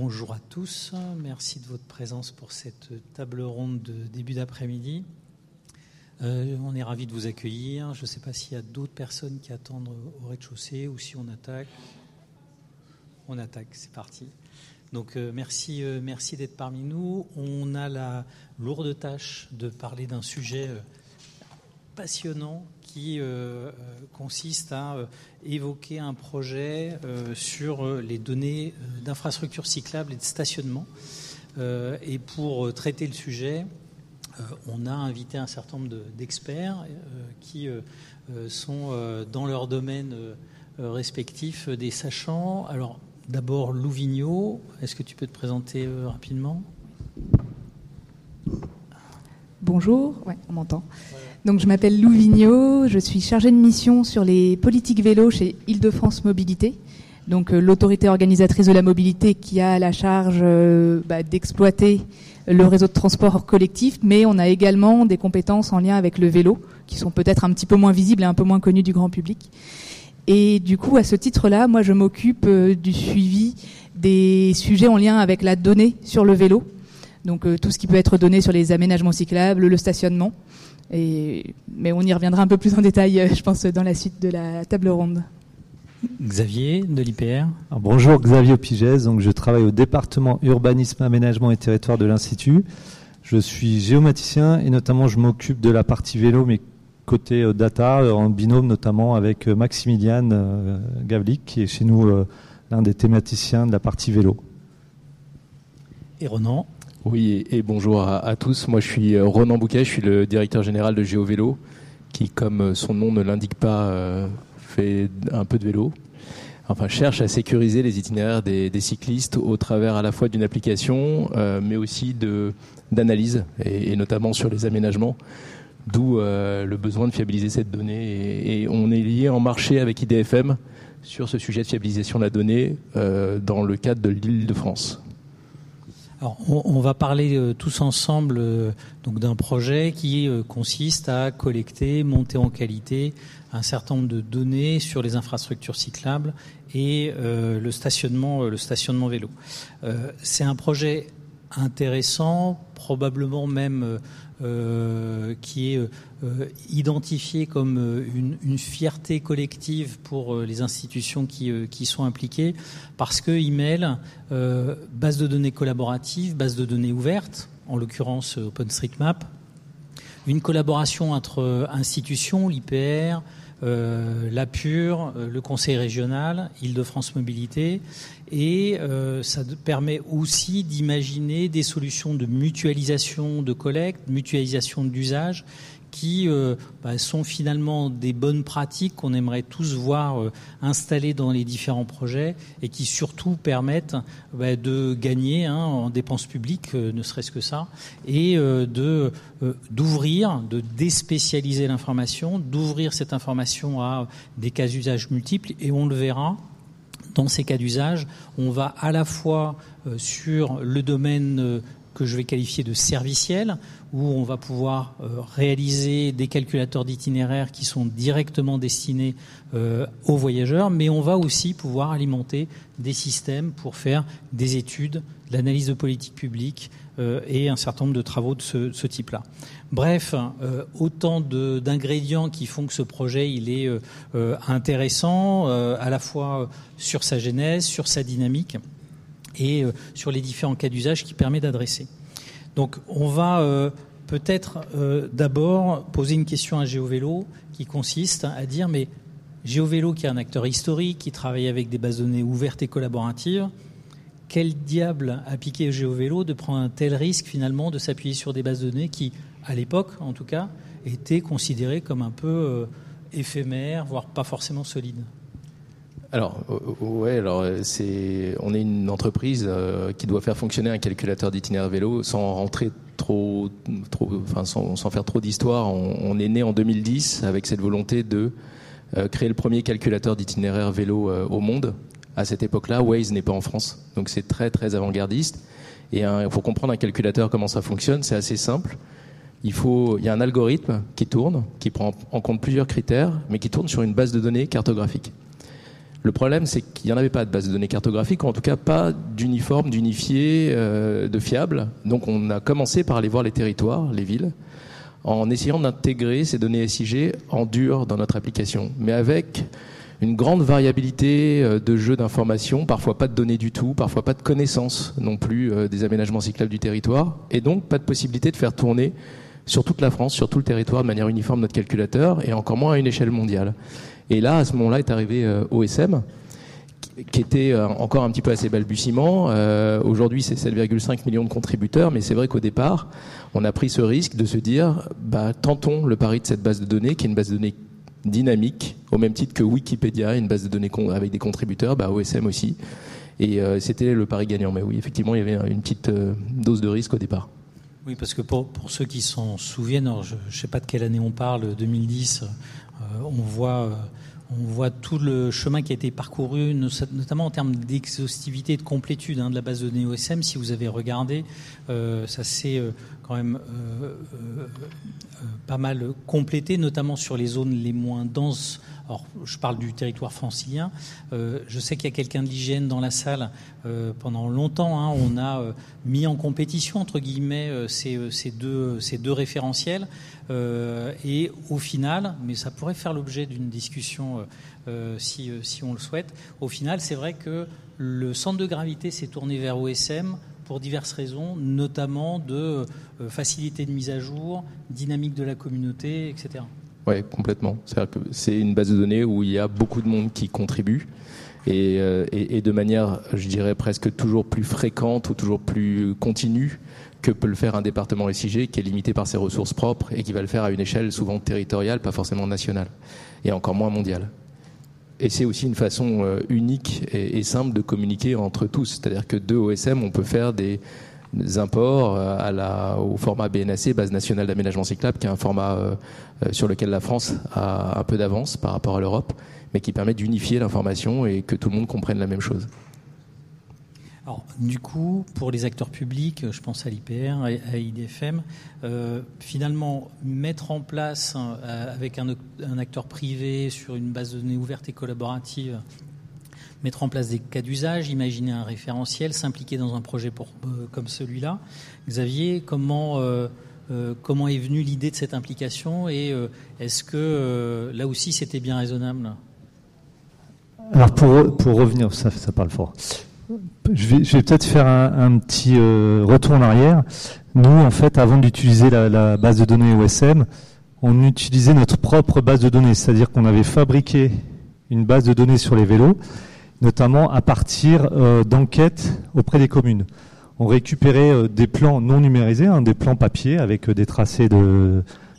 bonjour à tous. Merci de votre présence pour cette table ronde de début d'après-midi. Euh, on est ravis de vous accueillir. Je ne sais pas s'il y a d'autres personnes qui attendent au rez-de-chaussée ou si on attaque. On attaque, c'est parti. Donc euh, merci, euh, merci d'être parmi nous. On a la lourde tâche de parler d'un sujet passionnant qui consiste à évoquer un projet sur les données d'infrastructures cyclables et de stationnement. et pour traiter le sujet, euh, on a invité un certain nombre d'experts euh, qui euh, sont dans leur domaine respectif des sachants. Alors, d'abord, Lou est-ce que tu peux te présenter rapidement? Bonjour, ouais, on m'entend. Donc, je m'appelle Lou je suis chargée de mission sur les politiques vélo chez Île-de-France Mobilité. Donc, l'autorité organisatrice de la mobilité qui a la charge bah, d'exploiter le réseau de transport collectif, mais on a également des compétences en lien avec le vélo, qui sont peut-être un petit peu moins visibles et un peu moins connues du grand public. Et du coup, à ce titre-là, moi, je m'occupe euh, du suivi des sujets en lien avec la donnée sur le vélo. Donc euh, tout ce qui peut être donné sur les aménagements cyclables, le stationnement. Et, mais on y reviendra un peu plus en détail, euh, je pense, dans la suite de la table ronde. Xavier de l'IPR. Bonjour Xavier Opigès, donc je travaille au département urbanisme, aménagement et territoire de l'Institut. Je suis géomaticien et notamment je m'occupe de la partie vélo, mais côté euh, data, euh, en binôme notamment avec euh, Maximilian Gavlik, qui est chez nous l'un des thématiciens de la partie vélo. Et Ronan Oui, et, bonjour à, tous. Moi je suis Ronan Bouquet, je suis le directeur général de GeoVélo, qui comme son nom ne l'indique pas fait un peu de vélo, enfin cherche à sécuriser les itinéraires des, cyclistes au travers à la fois d'une application, euh, mais aussi d'analyse et, notamment sur les aménagements. D'où euh, le besoin de fiabiliser cette donnée. Et, on est lié en marché avec IDFM sur ce sujet de fiabilisation de la donnée euh, dans le cadre de l'île de France. On, va parler tous ensemble donc d'un projet qui consiste à collecter, monter en qualité un certain nombre de données sur les infrastructures cyclables et euh, le stationnement, euh, le stationnement vélo. Euh, c'est un projet intéressant, probablement même qui est identifié comme une, fierté collective pour les institutions qui, qui sont impliquées, parce qu'il mêle base de données collaborative, base de données ouverte, en l'occurrence OpenStreetMap, une collaboration entre institutions, l'IPR, euh, la PUR, euh, le Conseil régional, Île-de-France Mobilité, et euh, ça permet aussi d'imaginer des solutions de mutualisation de collecte, mutualisation d'usage, qui euh, bah, sont finalement des bonnes pratiques qu'on aimerait tous voir euh, installées dans les différents projets et qui surtout permettent bah, de gagner hein, en dépenses publiques, euh, ne serait-ce que ça, et de d'ouvrir, de déspécialiser l'information, d'ouvrir cette information à des cas d'usage multiples et on le verra. Dans ces cas d'usage, on va à la fois sur le domaine que je vais qualifier de serviciel, où on va pouvoir euh, réaliser des calculateurs d'itinéraires qui sont directement destinés euh, aux voyageurs, mais on va aussi pouvoir alimenter des systèmes pour faire des études, l'analyse de politique publique euh, et un certain nombre de travaux de ce, type-là. Bref, autant d'ingrédients qui font que ce projet il est intéressant à la fois sur sa genèse, sur sa dynamique et sur les différents cas d'usage qui permet d'adresser. Donc on va euh, peut-être euh, d'abord poser une question à GeoVélo qui consiste à dire mais GeoVélo qui est un acteur historique, qui travaille avec des bases données ouvertes et collaboratives, quel diable a piqué GeoVélo de prendre un tel risque finalement de s'appuyer sur des bases données qui, à l'époque en tout cas, étaient considérées comme un peu euh, éphémères, voire pas forcément solides? Alors, ouais, alors c'est, on est une entreprise euh, qui doit faire fonctionner un calculateur d'itinéraire vélo sans rentrer trop, enfin sans, faire trop d'histoire. On, est né en 2010 avec cette volonté de euh, créer le premier calculateur d'itinéraire vélo euh, au monde. À cette époque-là, Waze n'est pas en France, donc c'est très très avant-gardiste. Et pour comprendre un calculateur comment ça fonctionne, c'est assez simple. Il y a un algorithme qui tourne, qui prend en compte plusieurs critères, mais qui tourne sur une base de données cartographique. Le problème, c'est qu'il n'y en avait pas de base de données cartographique, ou en tout cas pas d'uniforme, d'unifié, euh, de fiable. Donc on a commencé par aller voir les territoires, les villes, en essayant d'intégrer ces données SIG en dur dans notre application, mais avec une grande variabilité euh, de jeux d'informations, parfois pas de données du tout, parfois pas de connaissances non plus euh, des aménagements cyclables du territoire, et donc pas de possibilité de faire tourner sur toute la France, sur tout le territoire de manière uniforme notre calculateur, et encore moins à une échelle mondiale. Et là, à ce moment-là, est arrivé euh, OSM, qui était encore un petit peu à ses balbutiements. Aujourd'hui, c'est 7,5 millions de contributeurs, mais c'est vrai qu'au départ, on a pris ce risque de se dire, bah, tentons le pari de cette base de données, qui est une base de données dynamique, au même titre que Wikipédia, une base de données avec des contributeurs, bah OSM aussi. Et euh, c'était le pari gagnant. Mais oui, effectivement, il y avait une petite euh, dose de risque au départ. Oui, parce que pour, ceux qui s'en souviennent, je ne sais pas de quelle année on parle, 2010, euh, on voit on voit tout le chemin qui a été parcouru, notamment en termes d'exhaustivité et de complétude hein, de la base de données OSM. Si vous avez regardé, euh, ça s'est euh, quand même euh, pas mal complété, notamment sur les zones les moins denses alors, je parle du territoire francilien. Euh, je sais qu'il y a quelqu'un de l'hygiène dans la salle. Euh, pendant longtemps, hein, on a euh, mis en compétition, entre guillemets, ces, ces, deux, ces deux référentiels. et au final, mais ça pourrait faire l'objet d'une discussion si, si, on le souhaite, au final, c'est vrai que le centre de gravité s'est tourné vers OSM pour diverses raisons, notamment de facilité de mise à jour, dynamique de la communauté, etc. Oui, complètement. C'est une base de données où il y a beaucoup de monde qui contribue euh, et, et, de manière, je dirais, presque toujours plus fréquente ou toujours plus continue que peut le faire un département SIG qui est limité par ses ressources propres et qui va le faire à une échelle souvent territoriale, pas forcément nationale, et encore moins mondiale. Et c'est aussi une façon euh, unique et, simple de communiquer entre tous. C'est-à-dire que deux OSM, on peut faire des, imports euh, au format BNAC, base nationale d'aménagement cyclable, qui est un format euh, sur lequel la France a un peu d'avance par rapport à l'Europe, mais qui permet d'unifier l'information et que tout le monde comprenne la même chose. Du coup, pour les acteurs publics, je pense à l'IPR, à IDFM, euh, finalement, mettre en place avec un, acteur privé sur une base de données ouverte et collaborative mettre en place des cas d'usage, imaginer un référentiel, s'impliquer dans un projet euh, comme celui-là. Xavier, comment, euh, euh, est venue l'idée de cette implication et est-ce que là aussi c'était bien raisonnable? Alors pour, pour revenir, ça parle fort. Je vais, peut-être faire un, petit retour en arrière. Nous, en fait, avant d'utiliser la, base de données OSM, on utilisait notre propre base de données, c'est-à-dire qu'on avait fabriqué une base de données sur les vélos notamment à partir euh, d'enquêtes auprès des communes. On récupérait euh, des plans non numérisés, hein, des plans papier avec euh, des tracés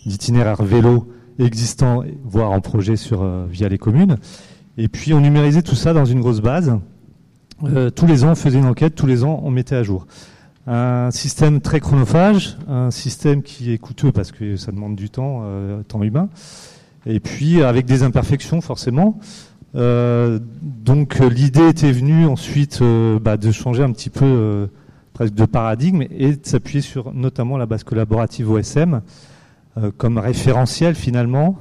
d'itinéraires vélo existants, voire en projet sur, via les communes. Et puis on numérisait tout ça dans une grosse base. Tous les ans, on faisait une enquête, tous les ans, on mettait à jour. Un système très chronophage, un système qui est coûteux parce que ça demande du temps, temps humain, et puis avec des imperfections forcément. Euh, donc l'idée était venue ensuite euh, bah, de changer un petit peu euh, presque de paradigme et de s'appuyer sur notamment la base collaborative OSM comme référentiel finalement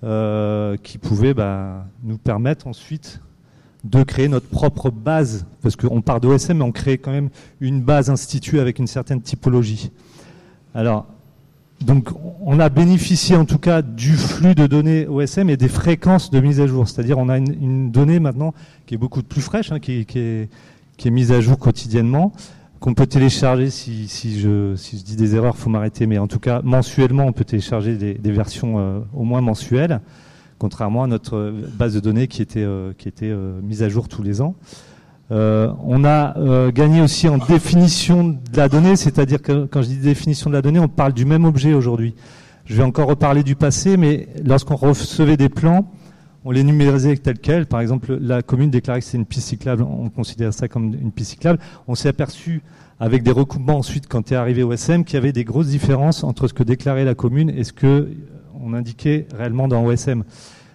qui pouvait bah, nous permettre ensuite de créer notre propre base, parce qu'on part d'OSM, mais on crée quand même une base instituée avec une certaine typologie. Alors, donc, on a bénéficié en tout cas du flux de données OSM et des fréquences de mise à jour. C'est-à-dire, on a une, donnée maintenant qui est beaucoup plus fraîche, hein, qui, est, mise à jour quotidiennement, qu'on peut télécharger. Si, je, dis des erreurs, faut m'arrêter. Mais en tout cas, mensuellement, on peut télécharger des, versions euh, au moins mensuelles, contrairement à notre base de données qui était, euh, euh, mise à jour tous les ans. Euh, on a gagné aussi en définition de la donnée, c'est-à-dire que quand je dis définition de la donnée, on parle du même objet aujourd'hui. Je vais encore reparler du passé, mais lorsqu'on recevait des plans, on les numérisait tels quels. Par exemple, la commune déclarait que c'est une piste cyclable, on considère ça comme une piste cyclable. On s'est aperçu avec des recoupements ensuite, quand est arrivé au SM, qu'il y avait des grosses différences entre ce que déclarait la commune et ce que on indiquait réellement dans OSM.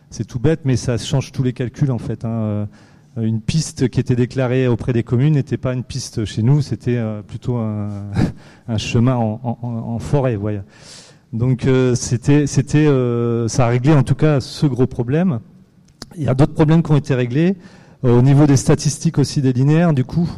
C'est tout bête, mais ça change tous les calculs en fait. Hein. Euh, une piste qui était déclarée auprès des communes n'était pas une piste chez nous, c'était euh, plutôt un, chemin en, forêt. Donc euh, c'était, c'était, ça a réglé en tout cas ce gros problème. Il y a d'autres problèmes qui ont été réglés. au niveau des statistiques aussi des linéaires, du coup,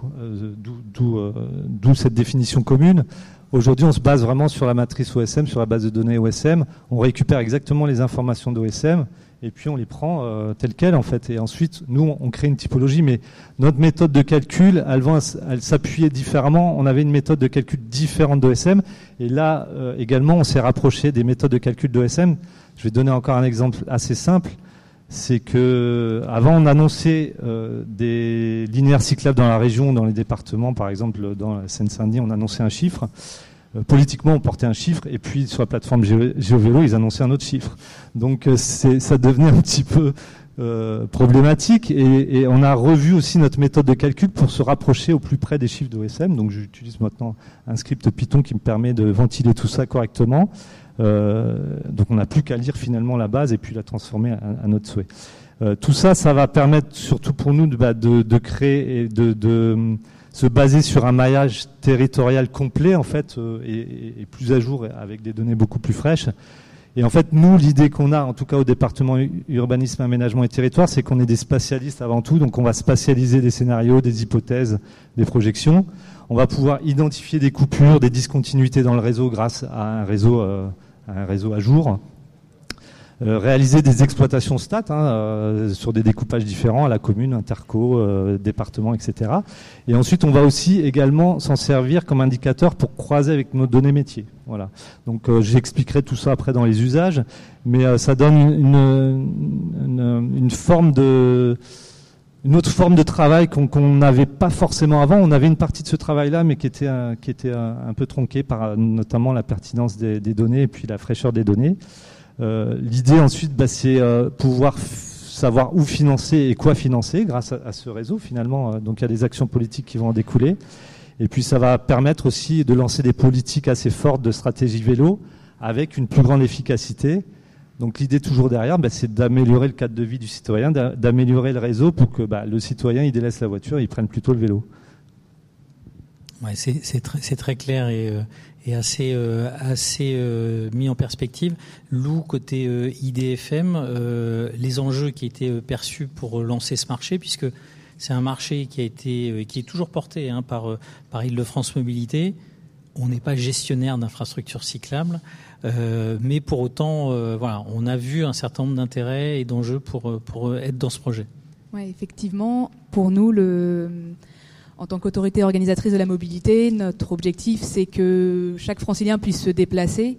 d'où cette définition commune. Aujourd'hui, on se base vraiment sur la matrice OSM, sur la base de données OSM. On récupère exactement les informations d'OSM et puis on les prend euh, telles quelles en fait. Et ensuite, nous, on crée une typologie, mais notre méthode de calcul, elle, elle s'appuyait différemment. On avait une méthode de calcul différente d'OSM, et là euh, également, on s'est rapproché des méthodes de calcul d'OSM. Je vais donner encore un exemple assez simple. C'est que avant, on annonçait euh, des linéaires cyclables dans la région, dans les départements, par exemple dans la Seine-Saint-Denis, on annonçait un chiffre. Euh, politiquement, on portait un chiffre, et puis sur la plateforme GeoVélo, ils annonçaient un autre chiffre. Donc euh, ça devenait un petit peu euh, problématique, et, on a revu aussi notre méthode de calcul pour se rapprocher au plus près des chiffres d'OSM. Donc j'utilise maintenant un script Python qui me permet de ventiler tout ça correctement. Donc on n'a plus qu'à lire finalement la base et puis la transformer à, notre souhait. tout ça, ça va permettre surtout pour nous de, bah, de créer et de, de se baser sur un maillage territorial complet en fait euh, et, plus à jour avec des données beaucoup plus fraîches. Et en fait, nous, l'idée qu'on a, en tout cas au département urbanisme, aménagement et territoire, c'est qu'on est des spatialistes avant tout. Donc, on va spatialiser des scénarios, des hypothèses, des projections. On va pouvoir identifier des coupures, des discontinuités dans le réseau grâce à un réseau, euh, un réseau à jour. Euh, réaliser des exploitations stats hein, euh, sur des découpages différents à la commune, interco, euh, département, etc. Et ensuite, on va aussi également s'en servir comme indicateur pour croiser avec nos données métiers. Voilà. Donc, j'expliquerai tout ça après dans les usages, mais ça donne une, une, forme de une autre forme de travail qu'on n'avait pas forcément avant. On avait une partie de ce travail-là, mais qui était, qui était un, peu tronquée par notamment la pertinence des, données et puis la fraîcheur des données. Euh, l'idée ensuite, bah, c'est euh, pouvoir savoir où financer et quoi financer grâce à, ce réseau finalement. Euh, donc il y a des actions politiques qui vont en découler. Et puis ça va permettre aussi de lancer des politiques assez fortes de stratégie vélo avec une plus grande efficacité. Donc l'idée toujours derrière, bah, c'est d'améliorer le cadre de vie du citoyen, d'améliorer le réseau pour que bah, le citoyen il délaisse la voiture et il prenne plutôt le vélo. Ouais, c'est très, clair et, et assez euh, euh, mis en perspective. Lou côté euh, IDFM, les enjeux qui étaient perçus pour lancer ce marché, puisque c'est un marché qui a été qui est toujours porté hein, par par Île-de-France Mobilité. On n'est pas gestionnaire d'infrastructures cyclables, mais pour autant, voilà, on a vu un certain nombre d'intérêts et d'enjeux pour pour être dans ce projet. Effectivement, pour nous en tant qu'autorité organisatrice de la mobilité, notre objectif, c'est que chaque francilien puisse se déplacer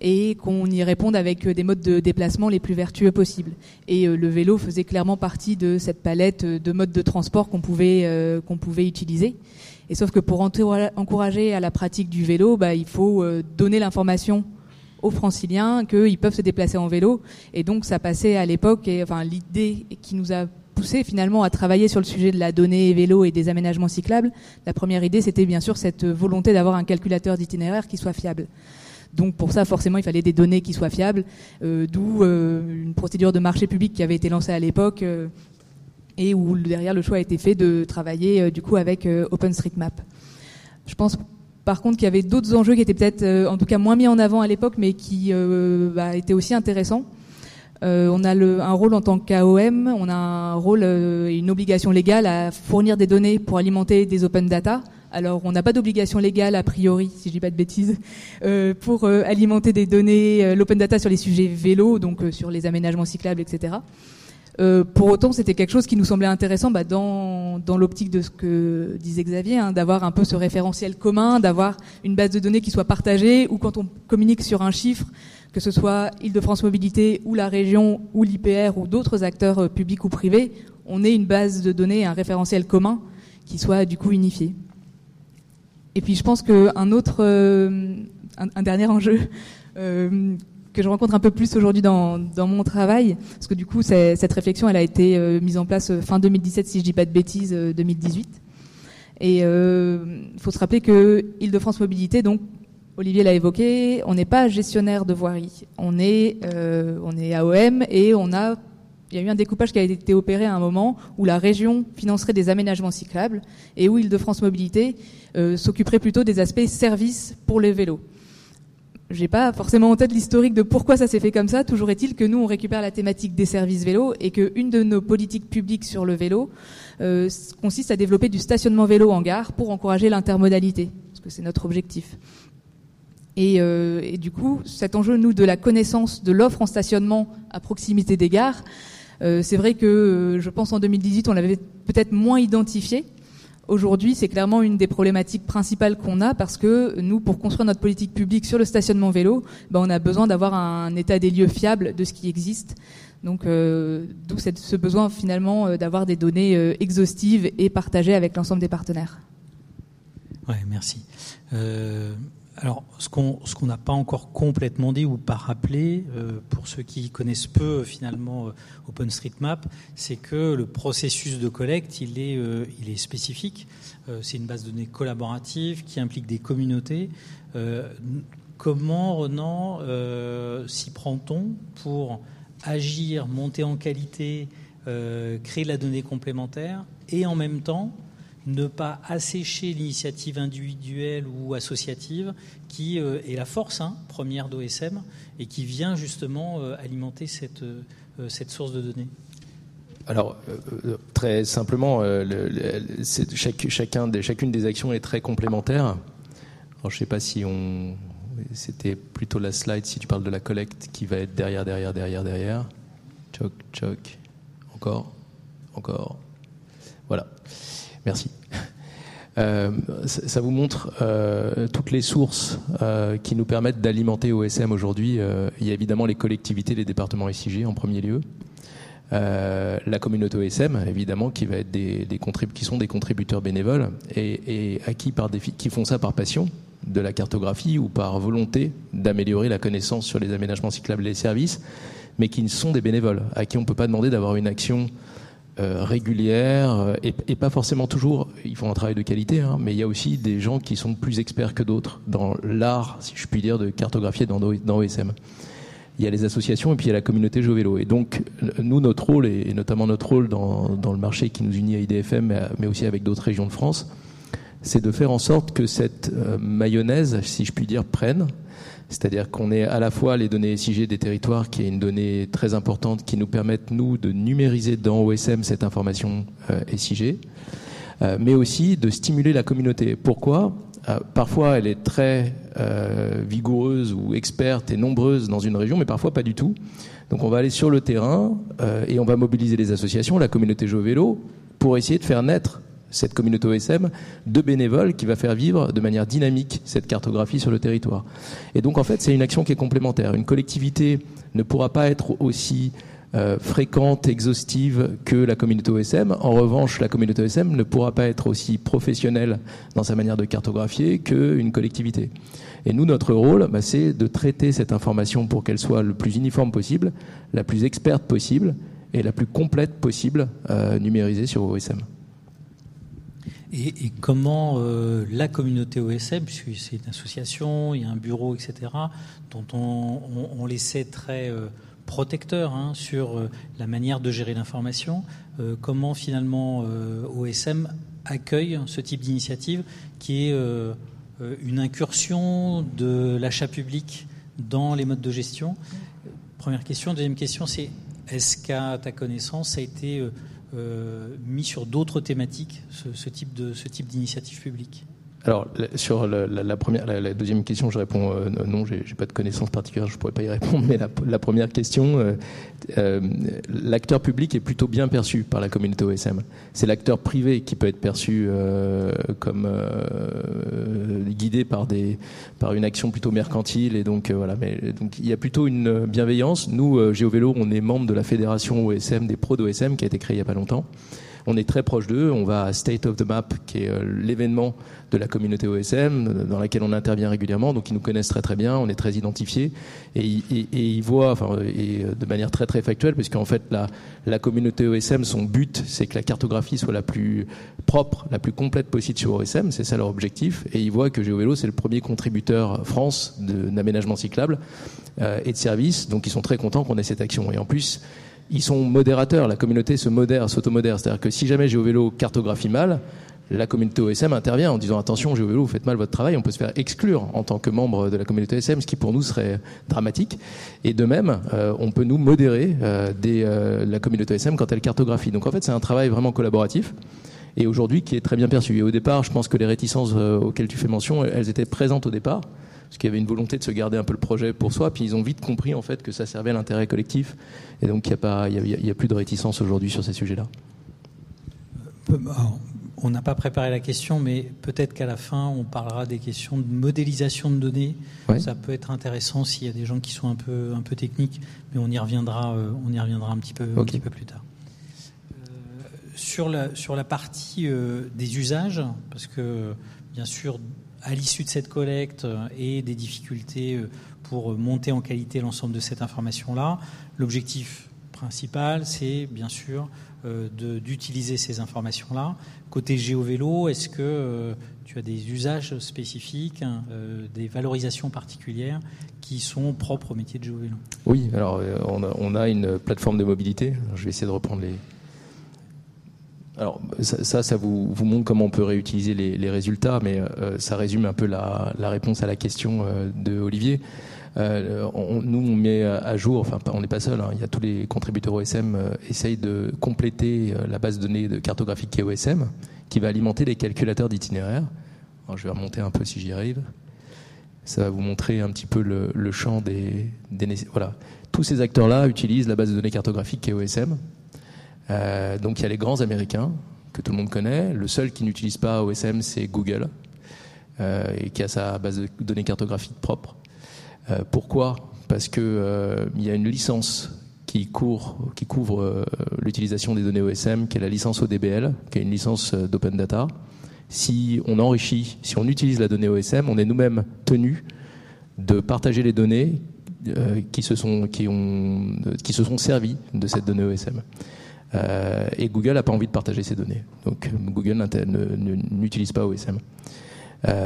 et qu'on y réponde avec des modes de déplacement les plus vertueux possibles. Et euh, le vélo faisait clairement partie de cette palette de modes de transport qu'on pouvait, euh, utiliser. Et sauf que pour encourager à la pratique du vélo, bah, il faut euh, donner l'information aux franciliens qu'ils peuvent se déplacer en vélo. Et donc ça passait à l'époque, et enfin l'idée qui nous a poussé finalement à travailler sur le sujet de la donnée vélo et des aménagements cyclables, la première idée c'était bien sûr cette volonté d'avoir un calculateur d'itinéraire qui soit fiable. Donc pour ça, forcément, il fallait des données qui soient fiables, euh, d'où euh, une procédure de marché public qui avait été lancée à l'époque euh, et où derrière le choix a été fait de travailler du coup avec OpenStreetMap. Je pense par contre qu'il y avait d'autres enjeux qui étaient peut-être en tout cas moins mis en avant à l'époque, mais qui bah, étaient aussi intéressants. Euh, on a le, un rôle en tant qu'AOM, on a un rôle euh, et une obligation légale à fournir des données pour alimenter des open data. Alors, on n'a pas d'obligation légale a priori, si je dis pas de bêtises, euh, pour alimenter des données, l'open data sur les sujets vélo, donc sur les aménagements cyclables, etc. pour autant, c'était quelque chose qui nous semblait intéressant bah, dans, dans l'optique de ce que disait Xavier, hein, d'avoir un peu ce référentiel commun, d'avoir une base de données qui soit partagée, ou quand on communique sur un chiffre, que ce soit Île-de-France Mobilité ou la région ou l'IPR ou d'autres acteurs euh, publics ou privés, on ait une base de données, un référentiel commun qui soit du coup unifié. Et puis je pense qu'un autre, euh, un, dernier enjeu euh, que je rencontre un peu plus aujourd'hui dans, mon travail, parce que du coup cette réflexion elle a été mise en place fin 2017 si je dis pas de bêtises 2018. Et il faut se rappeler que Île-de-France Mobilité donc Olivier l'a évoqué, on n'est pas gestionnaire de voirie, on est, euh, on AOM et on a, il y a eu un découpage qui a été opéré à un moment où la région financerait des aménagements cyclables et où Île-de-France Mobilité euh, s'occuperait plutôt des aspects services pour les vélos. J'ai pas forcément en tête l'historique de pourquoi ça s'est fait comme ça. Toujours est-il que nous, on récupère la thématique des services vélo et qu'une de nos politiques publiques sur le vélo euh, consiste à développer du stationnement vélo en gare pour encourager l'intermodalité, parce que c'est notre objectif. Et, euh, du coup, cet enjeu, nous, de la connaissance de l'offre en stationnement à proximité des gares, euh, c'est vrai que je pense en 2018, on l'avait peut-être moins identifié. Aujourd'hui, c'est clairement une des problématiques principales qu'on a parce que nous, pour construire notre politique publique sur le stationnement vélo, ben, on a besoin d'avoir un état des lieux fiable de ce qui existe. Donc, euh, d'où ce besoin finalement euh, d'avoir des données euh, exhaustives et partagées avec l'ensemble des partenaires. Ouais, merci. Alors, ce qu'on n'a pas encore complètement dit ou pas rappelé, euh, pour ceux qui connaissent peu finalement euh, OpenStreetMap, c'est que le processus de collecte, il est euh, spécifique. Euh, c'est une base de données collaborative qui implique des communautés. Euh, comment, Renan, s'y prend-on pour agir, monter en qualité, créer de la donnée complémentaire et en même temps ne pas assécher l'initiative individuelle ou associative qui euh, est la force hein, première d'OSM et qui vient justement euh, alimenter cette, euh, cette source de données alors, très simplement, des, chacune des actions est très complémentaire. Je ne sais pas si on. C'était plutôt la slide, si tu parles de la collecte, qui va être derrière, derrière, derrière, derrière. Choc, choc. Encore, encore. Voilà. Merci. Euh, ça vous montre euh, toutes les sources euh, qui nous permettent d'alimenter OSM aujourd'hui. Euh, il y a évidemment les collectivités, les départements SIG en premier lieu. Euh, la communauté OSM, évidemment, qui va être des, des qui sont des contributeurs bénévoles et, et à qui, par défi, qui font ça par passion de la cartographie ou par volonté d'améliorer la connaissance sur les aménagements cyclables et les services, mais qui sont des bénévoles, à qui on ne peut pas demander d'avoir une action euh, régulière euh, et, pas forcément toujours. Ils font un travail de qualité, hein, mais il y a aussi des gens qui sont plus experts que d'autres dans l'art, si je puis dire, de cartographier dans, dans OSM. Il y a les associations et puis il y a la communauté Vélo. Et donc, nous, notre rôle, et notamment notre rôle dans, dans le marché qui nous unit à IDFM, mais, mais aussi avec d'autres régions de France, c'est de faire en sorte que cette euh, mayonnaise, si je puis dire, prenne, c'est-à-dire qu'on ait à la fois les données SIG des territoires, qui est une donnée très importante, qui nous permettent, nous, de numériser dans OSM cette information euh, SIG, euh, mais aussi de stimuler la communauté. Pourquoi? Euh, Parfois, elle est très vigoureuse ou experte et nombreuse dans une région, mais parfois pas du tout. Donc on va aller sur le terrain et on va mobiliser les associations, la communauté Vélo, pour essayer de faire naître cette communauté OSM de bénévoles qui va faire vivre de manière dynamique cette cartographie sur le territoire. Et donc en fait c'est une action qui est complémentaire. Une collectivité ne pourra pas être aussi euh, fréquente, exhaustive que la communauté OSM. En revanche, la communauté OSM ne pourra pas être aussi professionnelle dans sa manière de cartographier qu'une collectivité. Et nous, notre rôle, bah, c'est de traiter cette information pour qu'elle soit le plus uniforme possible, la plus experte possible et la plus complète possible euh, numérisée sur OSM. Et, comment euh, la communauté OSM, puisque c'est une association, il y a un bureau, etc., dont on, on, les sait très euh, protecteurs hein, sur euh, la manière de gérer l'information, euh, comment finalement OSM accueille ce type d'initiative qui est une incursion de l'achat public dans les modes de gestion? Première question. Deuxième question, c'est est-ce qu'à ta connaissance, ça a été mis sur d'autres thématiques, ce, ce type de ce type d'initiative publique alors sur la, première, la, deuxième question, je réponds euh, non, j'ai pas de connaissances particulières, je pourrais pas y répondre. Mais la, première question, euh, euh, l'acteur public est plutôt bien perçu par la communauté OSM. C'est l'acteur privé qui peut être perçu comme guidé par des par une action plutôt mercantile et donc voilà. Mais donc il y a plutôt une bienveillance. Nous, GeoVélo, on est membre de la fédération OSM des pros d'OSM qui a été créée il y a pas longtemps. On est très proche d'eux. On va à State of the Map, qui est l'événement de la communauté OSM, dans laquelle on intervient régulièrement. Donc ils nous connaissent très très bien, on est très identifiés et, et, et ils voient, enfin, et de manière très très factuelle, puisqu'en fait la, la communauté OSM, son but, c'est que la cartographie soit la plus propre, la plus complète possible sur OSM. C'est ça leur objectif. Et ils voient que GeoVélo, c'est le premier contributeur France d'aménagement cyclable euh, et de services. Donc ils sont très contents qu'on ait cette action. Et en plus, ils sont modérateurs, la communauté se modère, s'automodère. C'est-à-dire que si jamais GeoVélo cartographie mal, la communauté OSM intervient en disant attention, GeoVélo, vous faites mal votre travail, on peut se faire exclure en tant que membre de la communauté OSM, ce qui pour nous serait dramatique. Et de même, euh, on peut nous modérer euh, euh, la communauté OSM quand elle cartographie. Donc en fait, c'est un travail vraiment collaboratif et aujourd'hui qui est très bien perçu. Et au départ, je pense que les réticences auxquelles tu fais mention, elles étaient présentes au départ parce qu'il y avait une volonté de se garder un peu le projet pour soi, puis ils ont vite compris en fait que ça servait à l'intérêt collectif, et donc il n'y a, pas, y a, plus de réticence aujourd'hui sur ces sujets-là. On n'a pas préparé la question, mais peut-être qu'à la fin, on parlera des questions de modélisation de données. Ça peut être intéressant s'il y a des gens qui sont un peu, un peu techniques, mais on y reviendra, euh, on y reviendra un petit peu, un petit peu plus tard. Euh, sur, la, sur la partie euh, des usages, parce que bien sûr, à l'issue de cette collecte et des difficultés pour monter en qualité l'ensemble de cette information-là, l'objectif principal, c'est bien sûr d'utiliser ces informations-là Côté géovélo, est-ce que euh, tu as des usages spécifiques, hein, euh, des valorisations particulières qui sont propres au métier de géovélo? Oui, alors euh, on a, une plateforme de mobilité. Je vais essayer de reprendre les. Alors ça, ça, vous, montre comment on peut réutiliser les, résultats, mais ça résume un peu la, réponse à la question de Olivier. nous, on met à jour, enfin, on n'est pas seul, hein, il y a tous les contributeurs OSM essayent de compléter la base de données de cartographie qui est OSM qui va alimenter les calculateurs d'itinéraire. Je vais remonter un peu si j'y arrive. Ça va vous montrer un petit peu le, champ des, Voilà. Tous ces acteurs-là utilisent la base de données cartographique qui est OSM. Euh, donc il y a les grands américains que tout le monde connaît. Le seul qui n'utilise pas OSM, c'est Google, euh, et qui a sa base de données cartographique propre. Euh, pourquoi? Parce qu'il il y a une licence qui, qui couvre euh, l'utilisation des données OSM, qui est la licence ODBL, qui est une licence euh, d'open data. Si on enrichit, si on utilise la donnée OSM, on est nous-mêmes tenus de partager les données euh, qui, se sont, qui, ont, qui se sont servies de cette donnée OSM. Et Google n'a pas envie de partager ces données. Donc Google n'utilise pas OSM.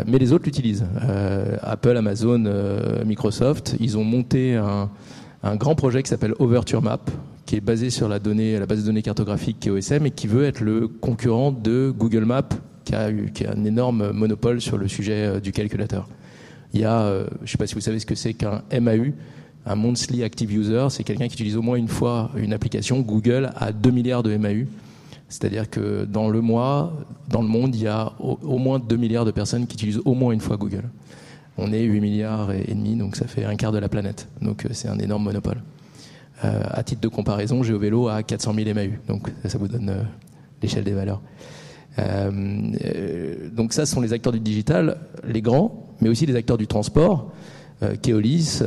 mais les autres l'utilisent. Apple, Amazon, Microsoft, ils ont monté un, grand projet qui s'appelle Overture Map, qui est basé sur la, base de données cartographique qui est OSM et qui veut être le concurrent de Google Maps, qui a, qui a un énorme monopole sur le sujet euh, du calculateur. Il y a, euh, je ne sais pas si vous savez ce que c'est qu'un MAU, un Monthly Active User, c'est quelqu'un qui utilise au moins une fois une application. Google a 2 milliards de MAU. C'est-à-dire que dans le mois, dans le monde, il y a au, moins 2 milliards de personnes qui utilisent au moins une fois Google on est 8 milliards et demi, donc ça fait un quart de la planète. Donc euh, c'est un énorme monopole. Euh, à titre de comparaison, GeoVélo a 400 000 MAU, donc ça, vous donne euh, l'échelle des valeurs. donc ça, ce sont les acteurs du digital, les grands, mais aussi les acteurs du transport. Keolis,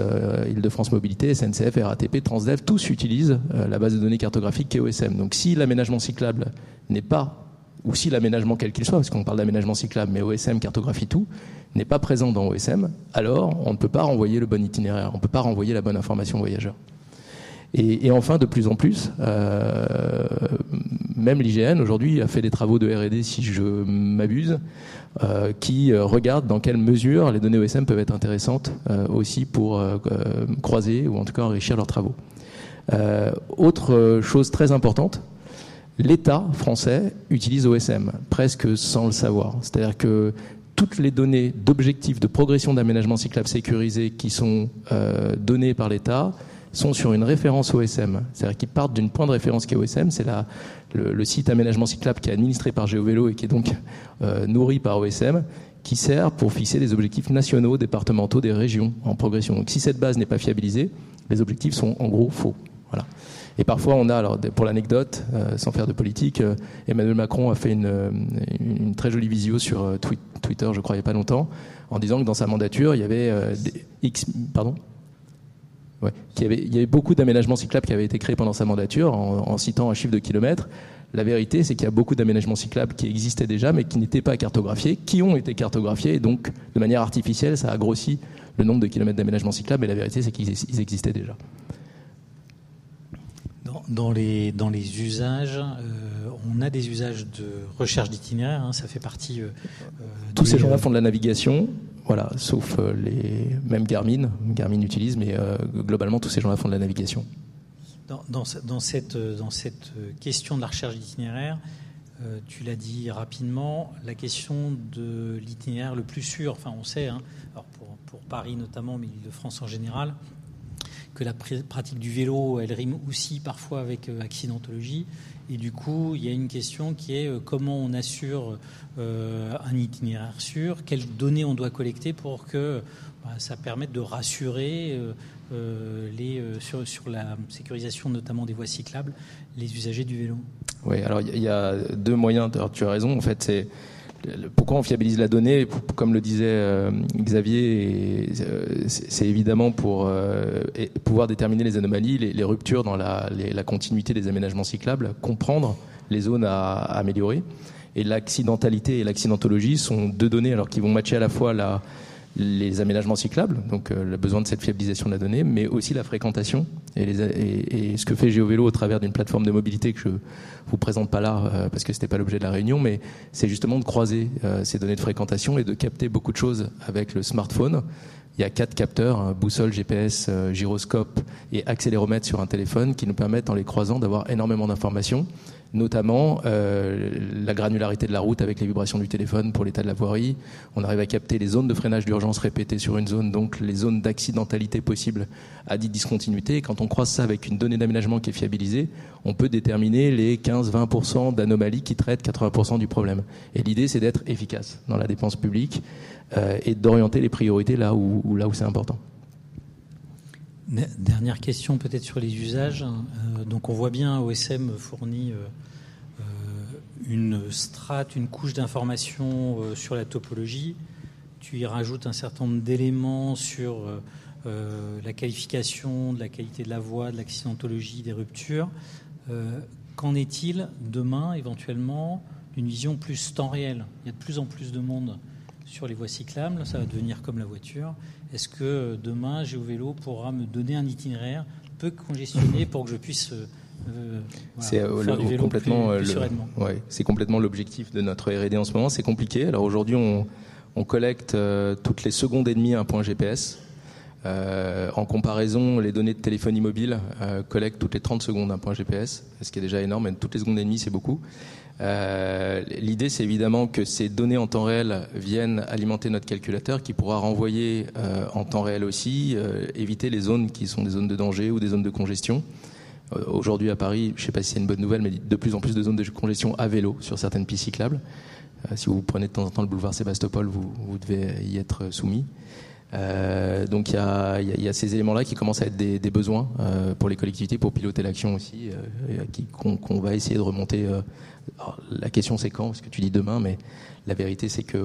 Île-de-France Mobilité, SNCF, RATP, Transdev, tous utilisent la base de données cartographique KOSM. Donc si l'aménagement cyclable n'est pas, ou si l'aménagement quel qu'il soit, parce qu'on parle d'aménagement cyclable, mais OSM cartographie tout, n'est pas présent dans OSM, alors on ne peut pas renvoyer le bon itinéraire, on ne peut pas renvoyer la bonne information voyageur. Et, enfin, de plus en plus, euh, même l'IGN aujourd'hui a fait des travaux de R&D, si je m'abuse, euh, qui euh, regardent dans quelle mesure les données OSM peuvent être intéressantes aussi pour croiser ou en tout cas enrichir leurs travaux. autre chose très importante, l'État français utilise OSM presque sans le savoir. C'est-à-dire que toutes les données d'objectifs de progression d'aménagement cyclable sécurisé qui sont données par l'État sont sur une référence OSM. C'est-à-dire qu'ils partent d'une point de référence qui est OSM, c'est le, le, site aménagement cyclable qui est administré par GeoVélo et qui est donc euh, nourri par OSM, qui sert pour fixer des objectifs nationaux, départementaux, des régions en progression. Donc si cette base n'est pas fiabilisée, les objectifs sont en gros faux. Et parfois, on a, pour l'anecdote, euh, sans faire de politique, euh, Emmanuel Macron a fait une, très jolie visio sur Twitter, je crois, il n'y a pas longtemps, en disant que dans sa mandature, il y avait X, pardon? Il y avait beaucoup d'aménagements cyclables qui avaient été créés pendant sa mandature, en, en citant un chiffre de kilomètres. La vérité, c'est qu'il y a beaucoup d'aménagements cyclables qui existaient déjà, mais qui n'étaient pas cartographiés, qui ont été cartographiés, et donc, de manière artificielle, ça a grossi le nombre de kilomètres d'aménagements cyclables, mais la vérité, c'est qu'ils existaient déjà dans les, dans les usages, euh, on a des usages de recherche d'itinéraire, hein, ça fait partie. Euh, euh, tous ces gens-là font de la navigation, voilà, sauf les même Garmin, Garmin utilise, mais globalement tous ces gens-là font de la navigation. Dans, dans, cette, dans cette question de la recherche d'itinéraire, tu l'as dit rapidement, la question de l'itinéraire le plus sûr. Enfin, on sait, hein, alors pour, pour, Paris notamment, mais l'Île-de-France en général, que la pratique du vélo, elle rime aussi parfois avec accidentologie. Et du coup, il y a une question qui est comment on assure un itinéraire sûr, quelles données on doit collecter pour que bah, ça permette de rassurer euh, les, euh, sur, sur, la sécurisation notamment des voies cyclables, les usagers du vélo Oui, alors il y a deux moyens, tu as raison, en fait, c'est pourquoi on fiabilise la donnée Comme le disait euh, Xavier, c'est évidemment pour pouvoir déterminer les anomalies, les, ruptures dans la, la, continuité des aménagements cyclables, comprendre les zones à, à améliorer. Et l'accidentalité et l'accidentologie sont deux données alors qui vont matcher à la fois la, les aménagements cyclables, donc euh, le besoin de cette fiabilisation de la donnée, mais aussi la fréquentation et, les, et, et ce que fait GeoVélo au travers d'une plateforme de mobilité que je vous présente pas là euh, parce que c'était pas l'objet de la réunion, mais c'est justement de croiser euh, ces données de fréquentation et de capter beaucoup de choses avec le smartphone. Il y a quatre capteurs, boussole, GPS, gyroscope et accéléromètre sur un téléphone qui nous permettent en les croisant d'avoir énormément d'informations notamment euh, la granularité de la route avec les vibrations du téléphone pour l'état de la voirie. On arrive à capter les zones de freinage d'urgence répétées sur une zone, donc les zones d'accidentalité possibles à dite discontinuité. Et quand on croise ça avec une donnée d'aménagement qui est fiabilisée, on peut déterminer les 15-20% d'anomalies qui traitent 80% du problème. Et l'idée, c'est d'être efficace dans la dépense publique euh, et d'orienter les priorités là où, là où c'est important. Dernière question peut-être sur les usages. Euh, donc on voit bien OSM fournit une strate, une couche d'informations euh, sur la topologie. Tu y rajoutes un certain nombre d'éléments sur euh, euh, la qualification, de la qualité de la voie, de l'accidentologie, des ruptures. Qu'en est-il demain, éventuellement, d'une vision plus temps réel? Il y a de plus en plus de monde sur les voies cyclables, ça va devenir comme la voiture. Est-ce que demain, GeoVélo pourra me donner un itinéraire peu congestionné pour que je puisse euh, c'est euh, complètement euh, c'est complètement l'objectif de notre R&D en ce moment. C'est compliqué. Alors aujourd'hui, on, on collecte toutes les secondes et demie un point GPS. en comparaison, les données de téléphonie mobile collectent toutes les 30 secondes un point GPS, ce qui est déjà énorme. Mais toutes les secondes et demie, c'est beaucoup. L'idée, c'est évidemment que ces données en temps réel viennent alimenter notre calculateur, qui pourra renvoyer en temps réel aussi, éviter les zones qui sont des zones de danger ou des zones de congestion. Euh, aujourd'hui à Paris, je ne sais pas si c'est une bonne nouvelle, mais de plus en plus de zones de congestion à vélo sur certaines pistes cyclables. Euh, si vous prenez de temps en temps le boulevard Sébastopol, vous, devez y être soumis. Euh, donc il y a, ces éléments-là qui commencent à être des, besoins euh, pour les collectivités pour piloter l'action aussi, euh, qu'on va essayer de remonter. La question c'est quand, parce que tu dis demain, mais la vérité c'est que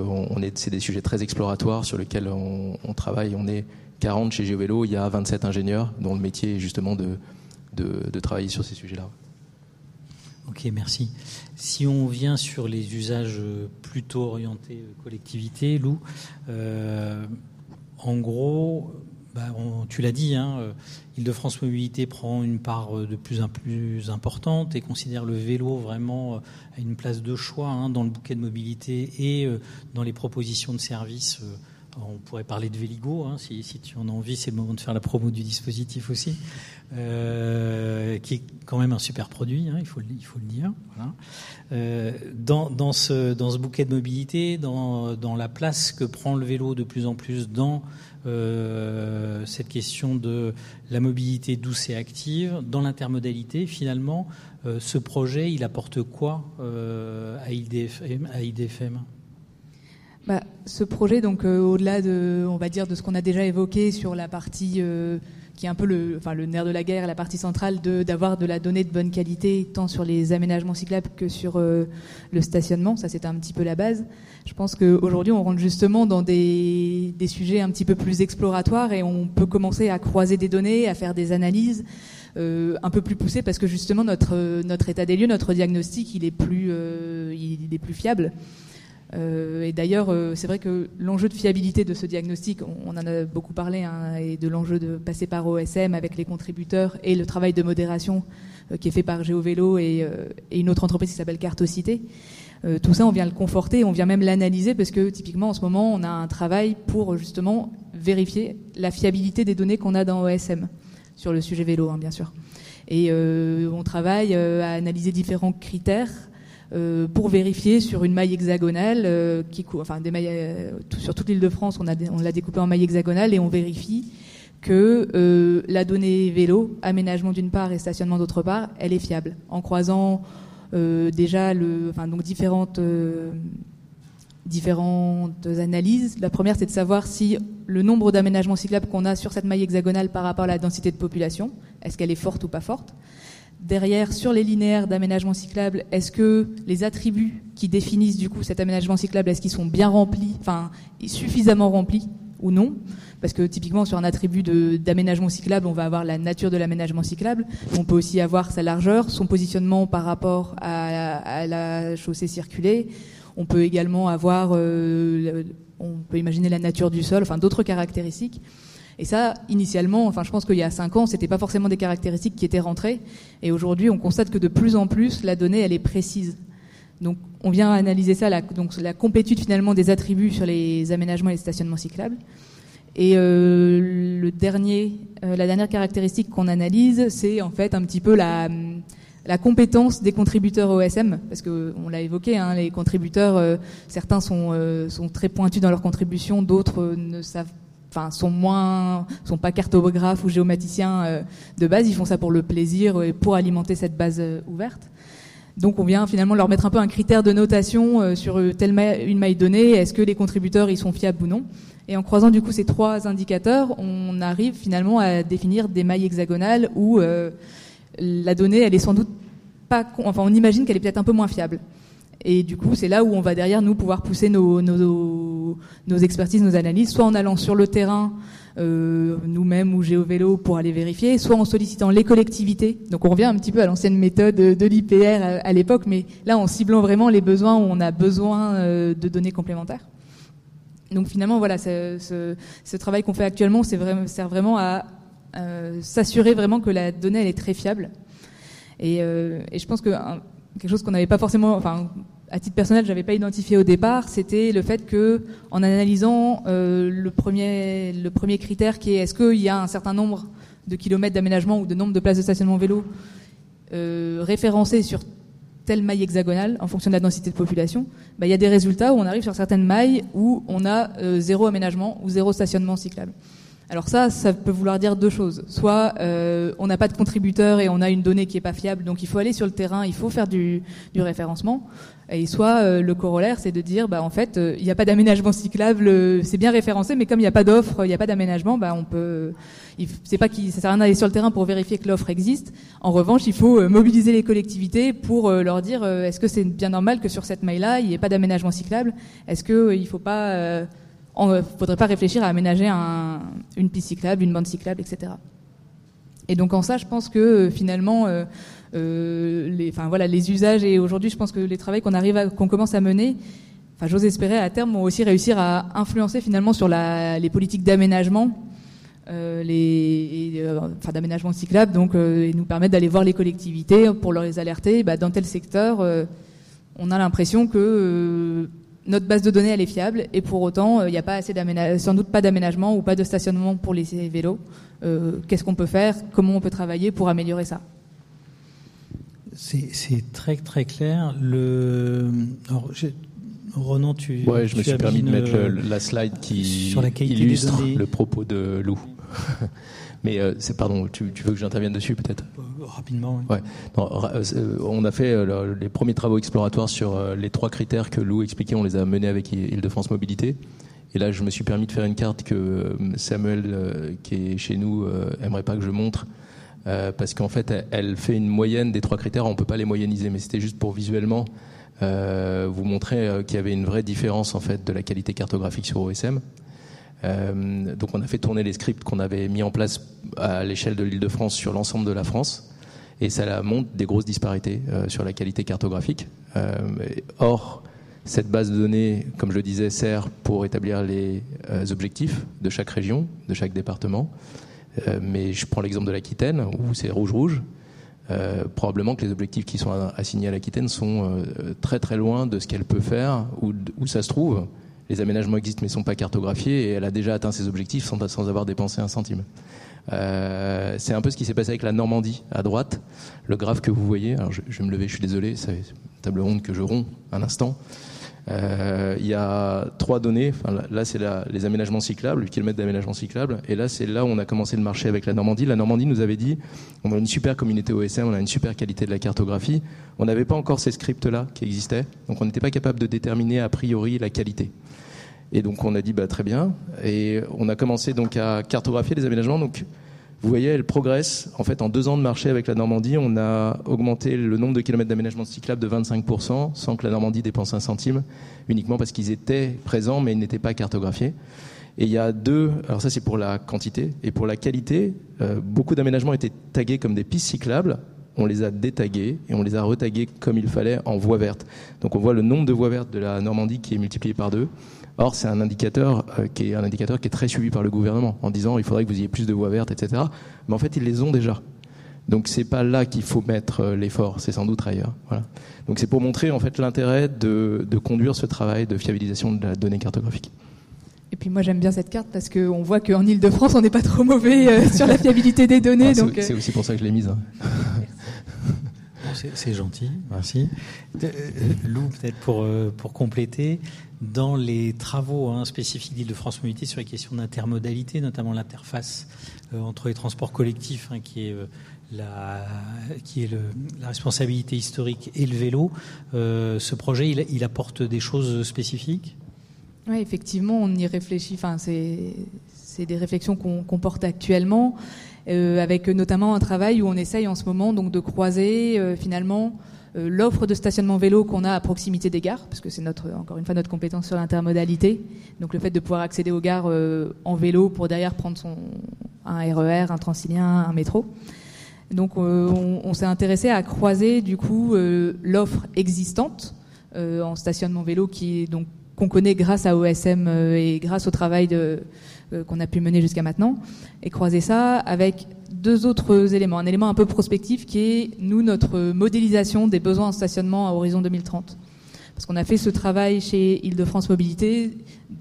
est, c'est des sujets très exploratoires sur lesquels on, on travaille. On est 40 chez GeoVélo, il y a 27 ingénieurs dont le métier est justement de de, travailler sur ces sujets-là. Ok, merci. Si on vient sur les usages plutôt orientés collectivité, Lou, euh, en gros, bah, tu l'as dit, hein, euh, Île-de-France Mobilité prend une part de plus en plus importante et considère le vélo vraiment à une place de choix hein, dans le bouquet de mobilité et euh, dans les propositions de services on pourrait parler de Véligo, hein, si, tu en as envie, c'est le moment de faire la promo du dispositif aussi, euh, qui est quand même un super produit, hein, il, faut, le dire. Euh, dans, ce, bouquet de mobilité, dans, la place que prend le vélo de plus en plus dans euh, cette question de la mobilité douce et active, dans l'intermodalité, finalement, ce projet, il apporte quoi à à IDFM bah, ce projet, donc euh, au-delà de, on va dire, de ce qu'on a déjà évoqué sur la partie euh, qui est un peu le, enfin, le nerf de la guerre, la partie centrale, de d'avoir de la donnée de bonne qualité, tant sur les aménagements cyclables que sur euh, le stationnement. Ça, c'était un petit peu la base. Je pense qu'aujourd'hui, on rentre justement dans des, des sujets un petit peu plus exploratoires et on peut commencer à croiser des données, à faire des analyses. un peu plus poussées parce que justement notre notre état des lieux, notre diagnostic, il est plus il est plus fiable. Euh, et d'ailleurs, euh, c'est vrai que l'enjeu de fiabilité de ce diagnostic, on, en a beaucoup parlé, hein, et de l'enjeu de passer par OSM avec les contributeurs et le travail de modération euh, qui est fait par GeoVélo et, et une autre entreprise qui s'appelle Cartocité. tout ça, on vient le conforter, on vient même l'analyser parce que typiquement en ce moment, on a un travail pour justement vérifier la fiabilité des données qu'on a dans OSM sur le sujet vélo, hein, bien sûr. Et on travaille à analyser différents critères pour vérifier sur une maille hexagonale, des mailles, sur toute l'île de France, on, l'a découpé en maille hexagonale et on vérifie que la donnée vélo, aménagement d'une part et stationnement d'autre part, elle est fiable. En croisant déjà différentes différentes analyses. La première, c'est de savoir si le nombre d'aménagements cyclables qu'on a sur cette maille hexagonale par rapport à la densité de population, est-ce qu'elle est forte ou pas forte Derrière, sur les linéaires d'aménagement cyclable, est-ce que les attributs qui définissent du coup cet aménagement cyclable, est-ce qu'ils sont bien remplis, enfin suffisamment remplis ou non? Parce que typiquement sur un attribut d'aménagement cyclable, on va avoir la nature de l'aménagement cyclable. On peut aussi avoir sa largeur, son positionnement par rapport à, la chaussée circulée. On peut également avoir, euh, on peut imaginer la nature du sol, enfin d'autres caractéristiques. Et ça, initialement, enfin, je pense qu'il y a cinq ans, c'était pas forcément des caractéristiques qui étaient rentrées. Et aujourd'hui, on constate que de plus en plus, la donnée, elle est précise. Donc, on vient analyser ça, la, donc la complétude finalement des attributs sur les aménagements et les stationnements cyclables. Et euh, le dernier, euh, la dernière caractéristique qu'on analyse, c'est en fait un petit peu la, compétence des contributeurs OSM, parce que on l'a évoqué, hein, les contributeurs, euh, certains sont, sont très pointus dans leur contribution, d'autres ne savent, enfin sont moins, sont pas cartographes ou géomaticiens euh, de base, ils font ça pour le plaisir et pour alimenter cette base ouverte. Donc on vient finalement leur mettre un peu un critère de notation sur telle une maille donnée, est-ce que les contributeurs ils sont fiables ou non? Et en croisant du coup ces trois indicateurs, on arrive finalement à définir des mailles hexagonales où la donnée, elle est sans doute pas, enfin, on imagine qu'elle est peut-être un peu moins fiable. Et du coup, c'est là où on va derrière nous pouvoir pousser nos, nos, nos expertises, nos analyses, soit en allant sur le terrain euh, nous-mêmes ou GeoVélo pour aller vérifier, soit en sollicitant les collectivités. Donc on revient un petit peu à l'ancienne méthode de l'IPR à, l'époque, mais là en ciblant vraiment les besoins où on a besoin euh, de données complémentaires. Donc finalement, voilà, ce, ce, ce travail qu'on fait actuellement vraiment, sert vraiment à euh, s'assurer vraiment que la donnée elle est très fiable. Et, euh, et je pense que quelque chose qu'on n'avait pas forcément, enfin à titre personnel, j'avais pas identifié au départ, c'était le fait que, en analysant euh, le premier le premier critère qui est est-ce qu'il y a un certain nombre de kilomètres d'aménagement ou de nombre de places de stationnement vélo euh, référencés sur telle maille hexagonale en fonction de la densité de population, bah, il y a des résultats où on arrive sur certaines mailles où on a euh, zéro aménagement ou zéro stationnement cyclable. Alors ça, ça peut vouloir dire deux choses. Soit euh, on n'a pas de contributeur et on a une donnée qui est pas fiable, donc il faut aller sur le terrain, il faut faire du, du référencement. Et soit euh, le corollaire, c'est de dire, bah en fait, euh, il n'y a pas d'aménagement cyclable, c'est bien référencé, mais comme il n'y a pas d'offre, il n'y a pas d'aménagement, bah on peut, c'est pas qu'il ça sert à rien d'aller sur le terrain pour vérifier que l'offre existe. En revanche, il faut mobiliser les collectivités pour leur dire, est-ce que c'est bien normal que sur cette maille-là, il n'y ait pas d'aménagement cyclable? Est-ce que il faut pas on ne faudrait pas réfléchir à aménager un, une piste cyclable, une bande cyclable, etc. Et donc en ça, je pense que euh, finalement, euh, euh, les, voilà, les usages et aujourd'hui, je pense que les travaux qu'on commence à mener, enfin j'ose espérer à terme, vont aussi réussir à influencer finalement sur les politiques d'aménagement, euh, d'aménagement cyclable, donc et nous permettre d'aller voir les collectivités pour leur les alerter. Bah, dans tel secteur, on a l'impression que notre base de données elle est fiable et pour autant euh, il n'y a pas assez sans doute pas d'aménagement ou pas de stationnement pour les vélos. Euh, qu'est-ce qu'on peut faire? Comment on peut travailler pour améliorer ça? C'est très très clair. Le Ronan, tu. Ouais, je me suis permis de mettre la slide qui sur la illustre le propos de Lou. Mais euh, c'est pardon, tu, veux que j'intervienne dessus peut-être? Euh, Rapidement. Ouais. Euh, on a fait les premiers travaux exploratoires sur les trois critères que Lou expliquait. On les a menés avec Île-de-France Mobilité. Et là, je me suis permis de faire une carte que Samuel, qui est chez nous, aimerait pas que je montre. parce qu'en fait, elle, fait une moyenne des trois critères. On peut pas les moyenniser, mais c'était juste pour visuellement vous montrer qu'il y avait une vraie différence en fait de la qualité cartographique sur OSM. Euh, donc on a fait tourner les scripts qu'on avait mis en place à l'échelle de l'Île-de-France sur l'ensemble de la France. Et ça montre des grosses disparités euh, sur la qualité cartographique. Euh, or, cette base de données, comme je le disais, sert pour établir les objectifs de chaque région, de chaque département. mais je prends l'exemple de l'Aquitaine, où c'est rouge-rouge. probablement que les objectifs qui sont assignés à l'Aquitaine sont très très loin de ce qu'elle peut faire, ou où ça se trouve les aménagements existent mais ne sont pas cartographiés et elle a déjà atteint ses objectifs sans, avoir dépensé un centime. Euh, c'est un peu ce qui s'est passé avec la Normandie à droite. Le graphe que vous voyez, alors je, vais me lever, je suis désolé, table ronde que je romps un instant. Euh, il y a trois données. Là, c'est les aménagements cyclables, 8 km d'aménagement cyclable. Et là, c'est là où on a commencé le marché avec la Normandie. La Normandie nous avait dit on a une super communauté OSM, on a une super qualité de la cartographie. On n'avait pas encore ces scripts-là qui existaient. Donc, on n'était pas capable de déterminer a priori la qualité. Et donc, on a dit bah, très bien. Et on a commencé donc à cartographier les aménagements. Donc, vous voyez, elle progresse. En fait, en deux ans de marché avec la Normandie, on a augmenté le nombre de kilomètres d'aménagement cyclable de 25%, sans que la Normandie dépense un centime, uniquement parce qu'ils étaient présents, mais ils n'étaient pas cartographiés. Et il y a deux, alors ça c'est pour la quantité, et pour la qualité, euh, beaucoup d'aménagements étaient tagués comme des pistes cyclables, on les a détagués et on les a retagués comme il fallait en voie verte. Donc on voit le nombre de voies vertes de la Normandie qui est multiplié par deux. Or, c'est un indicateur euh, qui est un indicateur qui est très suivi par le gouvernement en disant il faudrait que vous ayez plus de voies vertes, etc. Mais en fait, ils les ont déjà. Donc c'est pas là qu'il faut mettre euh, l'effort, c'est sans doute ailleurs. Voilà. Donc c'est pour montrer en fait l'intérêt de, conduire ce travail de fiabilisation de la donnée cartographique. Et puis moi j'aime bien cette carte parce qu'on voit qu'en Ile-de-France on n'est pas trop mauvais euh, sur la fiabilité des données. Ah, c'est aussi pour ça que je l'ai mise. Hein. C'est gentil, merci. Lou, peut-être pour, pour compléter, dans les travaux hein, spécifiques d'Île-de-France Mobilité sur les questions d'intermodalité, notamment l'interface euh, entre les transports collectifs, hein, qui est, euh, la, qui est la responsabilité historique, et le vélo. Euh, ce projet, il, il, apporte des choses spécifiques? Oui, effectivement, on y réfléchit. Enfin, c'est des réflexions qu'on porte actuellement, avec notamment un travail où on essaye en ce moment donc de croiser finalement euh, l'offre de stationnement vélo qu'on a à proximité des gares, parce que c'est notre, encore une fois notre compétence sur l'intermodalité. Donc le fait de pouvoir accéder aux gares euh, en vélo pour derrière prendre un RER, e un Transilien, un métro. Donc euh, on, s'est intéressé à croiser du coup l'offre existante en stationnement vélo qui donc qu'on connaît grâce à OSM et grâce au travail qu'on a pu mener jusqu'à maintenant, et croiser ça avec deux autres éléments. Un élément un peu prospectif qui est, nous, notre modélisation des besoins en stationnement à horizon 2030. Parce qu'on a fait ce travail chez Île-de-France Mobilité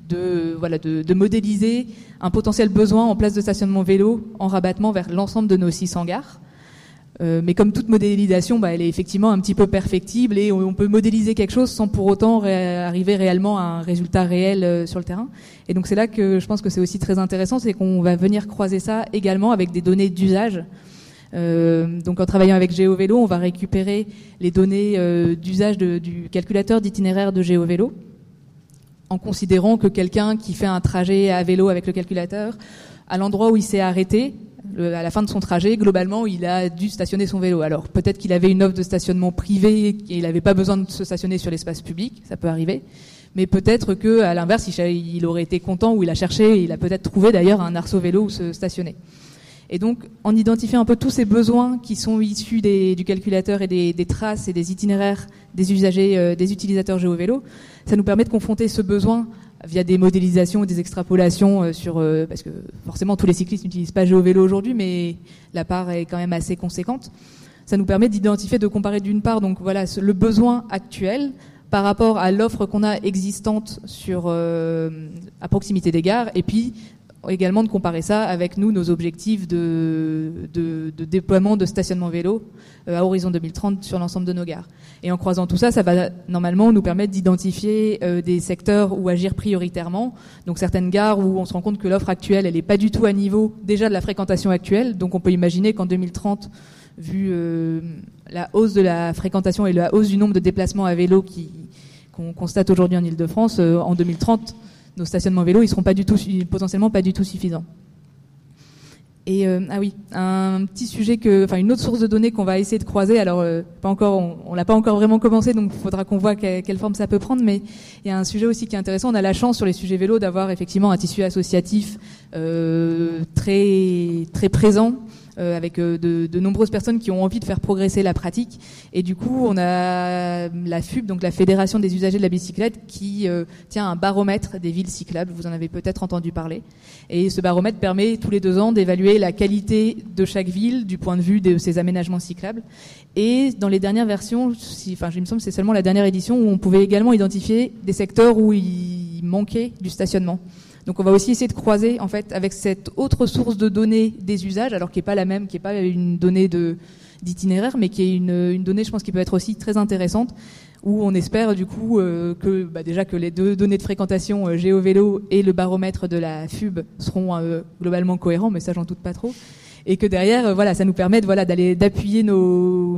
de, voilà, de, de, modéliser un potentiel besoin en place de stationnement vélo en rabattement vers l'ensemble de nos 600 gares. Euh, mais comme toute modélisation, bah, elle est effectivement un petit peu perfectible et on, peut modéliser quelque chose sans pour autant arriver réellement à un résultat réel euh, sur le terrain. Et donc c'est là que je pense que c'est aussi très intéressant, c'est qu'on va venir croiser ça également avec des données d'usage. Euh, donc en travaillant avec GeoVélo, on va récupérer les données euh, d'usage du calculateur d'itinéraire de GeoVélo, en considérant que quelqu'un qui fait un trajet à vélo avec le calculateur, à l'endroit où il s'est arrêté, à la fin de son trajet, globalement, il a dû stationner son vélo. Alors peut-être qu'il avait une offre de stationnement privé et il n'avait pas besoin de se stationner sur l'espace public, ça peut arriver. Mais peut-être que, à l'inverse, il, aurait été content ou il a cherché, il a peut-être trouvé d'ailleurs un arceau vélo où se stationner. Et donc, en identifiant un peu tous ces besoins qui sont issus du calculateur et des, traces et des itinéraires des usagers, euh, des utilisateurs GeoVélo, ça nous permet de confronter ce besoin via des modélisations ou des extrapolations euh, sur euh, parce que forcément tous les cyclistes n'utilisent pas GeoVélo aujourd'hui mais la part est quand même assez conséquente. Ça nous permet d'identifier de comparer d'une part donc voilà le besoin actuel par rapport à l'offre qu'on a existante sur euh, à proximité des gares et puis également de comparer ça avec nous, nos objectifs de, déploiement de stationnement vélo euh, à horizon 2030 sur l'ensemble de nos gares. Et en croisant tout ça, ça va normalement nous permettre d'identifier euh, des secteurs où agir prioritairement. Donc certaines gares où on se rend compte que l'offre actuelle, elle n'est pas du tout à niveau déjà de la fréquentation actuelle. Donc on peut imaginer qu'en 2030, vu euh, la hausse de la fréquentation et la hausse du nombre de déplacements à vélo qu'on constate aujourd'hui en Ile-de-France, en 2030, nos stationnements vélo, ils seront pas du tout, potentiellement pas du tout suffisants. Et euh, ah oui, un petit sujet que, enfin une autre source de données qu'on va essayer de croiser. Alors euh, pas encore, on, l'a pas encore vraiment commencé, donc il faudra qu'on voit quelle, forme ça peut prendre. Mais il y a un sujet aussi qui est intéressant. On a la chance sur les sujets vélo d'avoir effectivement un tissu associatif euh, très très présent avec euh, de, de, nombreuses personnes qui ont envie de faire progresser la pratique. Et du coup, on a la FUB, donc la Fédération des usagers de la bicyclette, qui euh, tient un baromètre des villes cyclables. Vous en avez peut-être entendu parler. Et ce baromètre permet tous les deux ans d'évaluer la qualité de chaque ville du point de vue de ses aménagements cyclables. Et dans les dernières versions, si, enfin, il me semble c'est seulement la dernière édition où on pouvait également identifier des secteurs où il manquait du stationnement. Donc on va aussi essayer de croiser en fait avec cette autre source de données des usages, alors qui n'est pas la même, qui n'est pas une donnée de d'itinéraire, mais qui est une, une, donnée, je pense, qui peut être aussi très intéressante. où on espère du coup euh, que bah, déjà que les deux données de fréquentation euh, GeoVélo et le baromètre de la FUB seront euh, globalement cohérents, mais ça j'en doute pas trop, et que derrière voilà ça nous permet voilà d'aller d'appuyer nos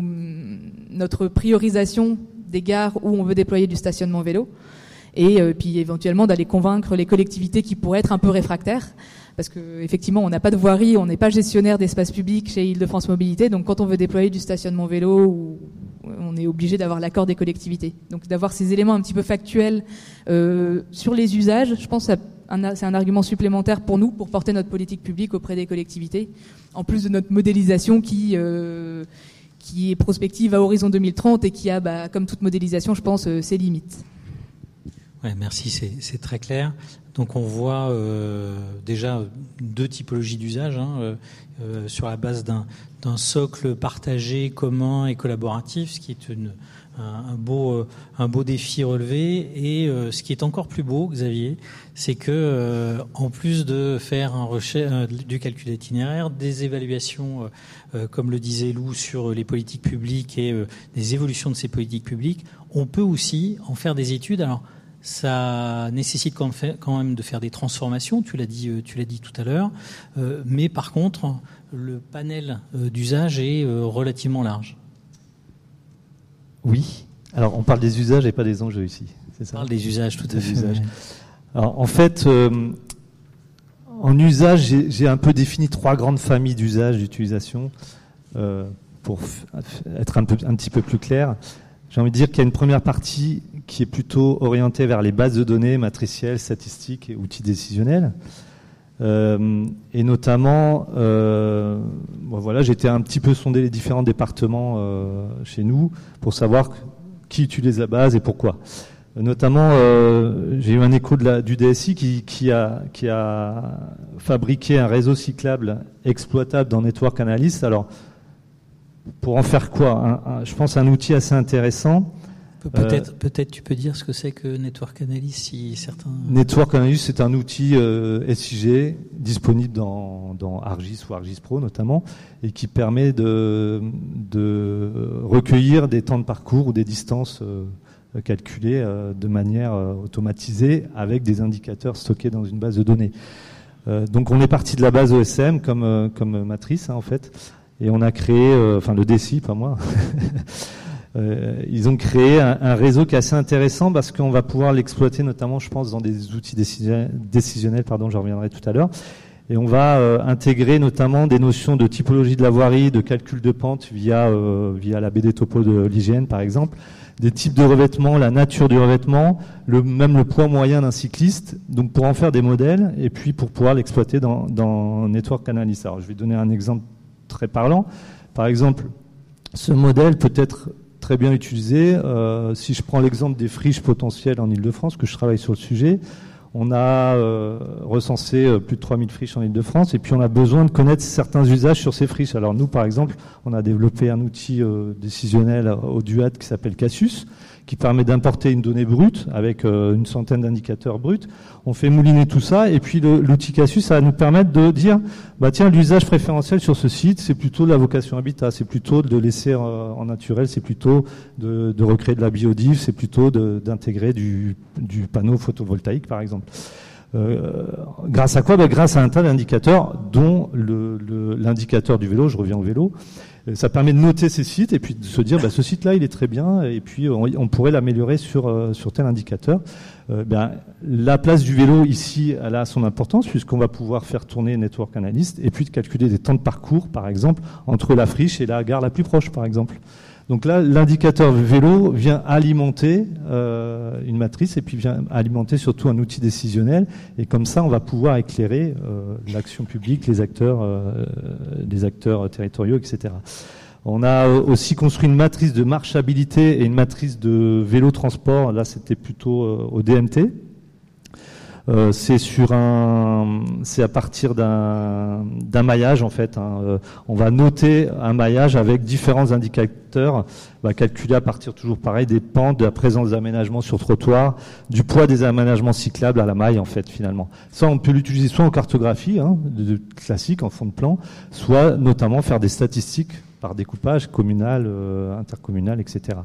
notre priorisation des gares où on veut déployer du stationnement vélo et puis éventuellement d'aller convaincre les collectivités qui pourraient être un peu réfractaires parce que effectivement on n'a pas de voirie, on n'est pas gestionnaire d'espace public chez Île-de-France Mobilité, donc quand on veut déployer du stationnement vélo, ou, on est obligé d'avoir l'accord des collectivités. Donc d'avoir ces éléments un petit peu factuels euh, sur les usages, je pense que c'est un argument supplémentaire pour nous pour porter notre politique publique auprès des collectivités, en plus de notre modélisation qui euh, est prospective à horizon 2030 et qui a, bah, comme toute modélisation, je pense, euh, ses limites. Ouais, merci, c'est très clair. Donc on voit euh, déjà deux typologies d'usage hein, euh, euh, sur la base d'un socle partagé, commun et collaboratif, ce qui est un, beau, défi relevé. Et ce qui est encore plus beau, Xavier, c'est que en plus de faire un du calcul d'itinéraire, des évaluations, comme le disait Lou, sur les politiques publiques et des évolutions de ces politiques publiques, on peut aussi en faire des études. Alors ça nécessite quand même de faire des transformations, tu l'as dit, euh, tu l'as dit tout à l'heure, euh, mais par contre, le panel euh, d'usage est relativement large. Oui. Alors, on parle des usages et pas des enjeux ici, c'est ça? On parle des usages, tout à fait. Alors, en fait, en usage, j'ai un peu défini trois grandes familles d'usage, d'utilisation, pour être un, peu, un petit peu plus clair. J'ai envie de dire qu'il y a une première partie qui est plutôt orientée vers les bases de données matricielles, statistiques et outils décisionnels. Euh, et notamment, euh, voilà, j'étais un petit peu sondé les différents départements euh, chez nous pour savoir qui utilise la base et pourquoi. Notamment, j'ai eu un écho du DSI qui, qui, a, qui a fabriqué un réseau cyclable exploitable dans Network Analyst. Alors, pour en faire quoi Je pense un outil assez intéressant. Peut-être, peut-être tu peux dire ce que c'est que Network Analyst si certains. Network Analyst, c'est un outil euh, SIG disponible dans, dans, Argis ou Argis Pro notamment, et qui permet de, de recueillir des temps de parcours ou des distances euh, calculées euh, de manière automatisée avec des indicateurs stockés dans une base de données. donc on est parti de la base OSM comme, comme matrice hein, en fait et on a créé, euh, enfin le DECI, pas moi, euh, ils ont créé un, réseau qui est assez intéressant parce qu'on va pouvoir l'exploiter notamment, je pense, dans des outils décisionnels, pardon, j'en reviendrai tout à l'heure. Et on va euh, intégrer notamment des notions de typologie de la voirie, de calcul de pente via, via la BD topo de l'hygiène, par exemple, des types de revêtements, la nature du revêtement, même le poids moyen d'un cycliste, donc pour en faire des modèles et puis pour pouvoir l'exploiter dans, dans Network Analysis. Alors je vais donner un exemple très parlant. Par exemple, ce modèle peut être très bien utilisé. Euh, si je prends l'exemple des friches potentielles en Ile-de-France, que je travaille sur le sujet, on a euh, recensé euh, plus de 3000 friches en Ile-de-France et puis on a besoin de connaître certains usages sur ces friches. Alors nous, par exemple, on a développé un outil décisionnel au DUAT qui s'appelle Casus, qui permet d'importer une donnée brute avec une centaine d'indicateurs bruts on fait mouliner tout ça, et puis l'outil Casus, ça va nous permettre de dire, bah tiens, l'usage préférentiel sur ce site, c'est plutôt de la vocation habitat, c'est plutôt de laisser euh, en naturel, c'est plutôt de, recréer de la biodive, c'est plutôt d'intégrer du, panneau photovoltaïque, par exemple. Euh, grâce à quoi? Bah, Grâce à un tas d'indicateurs, dont l'indicateur du vélo, je reviens au vélo, euh, ça permet de noter ces sites et puis de se dire bah, ce site-là il est très bien et puis on, pourrait l'améliorer sur, sur tel indicateur. Euh, ben, la place du vélo ici, a son importance puisqu'on va pouvoir faire tourner Network Analyst et puis de calculer des temps de parcours, par exemple, entre la friche et la gare la plus proche, par exemple. Donc là, l'indicateur vélo vient alimenter euh, une matrice et puis vient alimenter surtout un outil décisionnel. Et comme ça, on va pouvoir éclairer euh, l'action publique, les acteurs, les acteurs territoriaux, etc. On a euh, aussi construit une matrice de marchabilité et une matrice de vélo transport. Là, c'était plutôt euh, au DMT. Euh, c'est sur un, c'est à partir d'un, maillage en fait. Hein. on va noter un maillage avec différents indicateurs, va calculer à partir toujours pareil des pentes, de la présence d'aménagements sur trottoir, du poids des aménagements cyclables à la maille en fait finalement. Ça, on peut l'utiliser soit en cartographie, hein, de, classique en fond de plan, soit notamment faire des statistiques par découpage communal, euh, intercommunal, etc.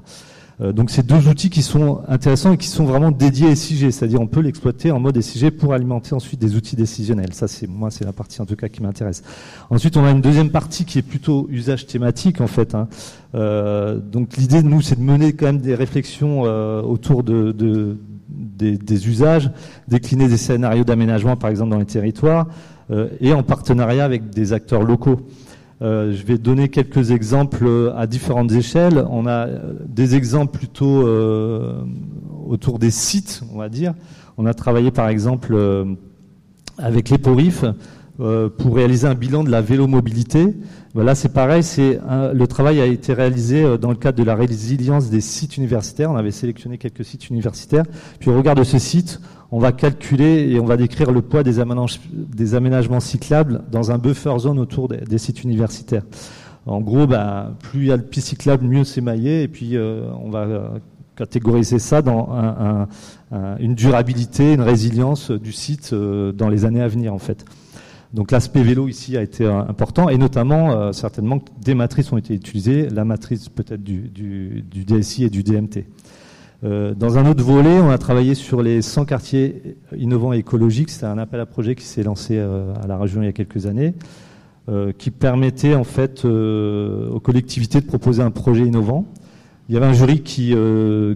Euh, donc c'est deux outils qui sont intéressants et qui sont vraiment dédiés à SIG, c'est-à-dire on peut l'exploiter en mode SIG pour alimenter ensuite des outils décisionnels. Ça c'est moi c'est la partie en tout cas qui m'intéresse. Ensuite on a une deuxième partie qui est plutôt usage thématique en fait. Hein. Euh, donc l'idée nous c'est de mener quand même des réflexions euh, autour de, de des, des, usages, décliner des scénarios d'aménagement par exemple dans les territoires et en partenariat avec des acteurs locaux. Euh, je vais donner quelques exemples à différentes échelles. On a des exemples plutôt euh, autour des sites, on va dire. On a travaillé par exemple euh, avec les PORIF pour réaliser un bilan de la vélomobilité. Voilà, c'est pareil, c'est le travail a été réalisé dans le cadre de la résilience des sites universitaires. On avait sélectionné quelques sites universitaires. Puis au regard de ce site, on va calculer et on va décrire le poids des, aménagements, cyclables dans un buffer zone autour des, sites universitaires. En gros, bah, plus il y a de pistes cyclables, mieux c'est maillé, et puis euh, on va euh, catégoriser ça dans une durabilité, une résilience du site euh, dans les années à venir en fait. Donc l'aspect vélo ici a été important et notamment certainement des matrices ont été utilisées, la matrice peut-être du, DSI et du DMT. Euh, dans un autre volet, on a travaillé sur les 100 quartiers innovants et écologiques. C'est un appel à projet qui s'est lancé euh, à la région il y a quelques années, euh, qui permettait en fait aux collectivités de proposer un projet innovant. Il y avait un jury qui,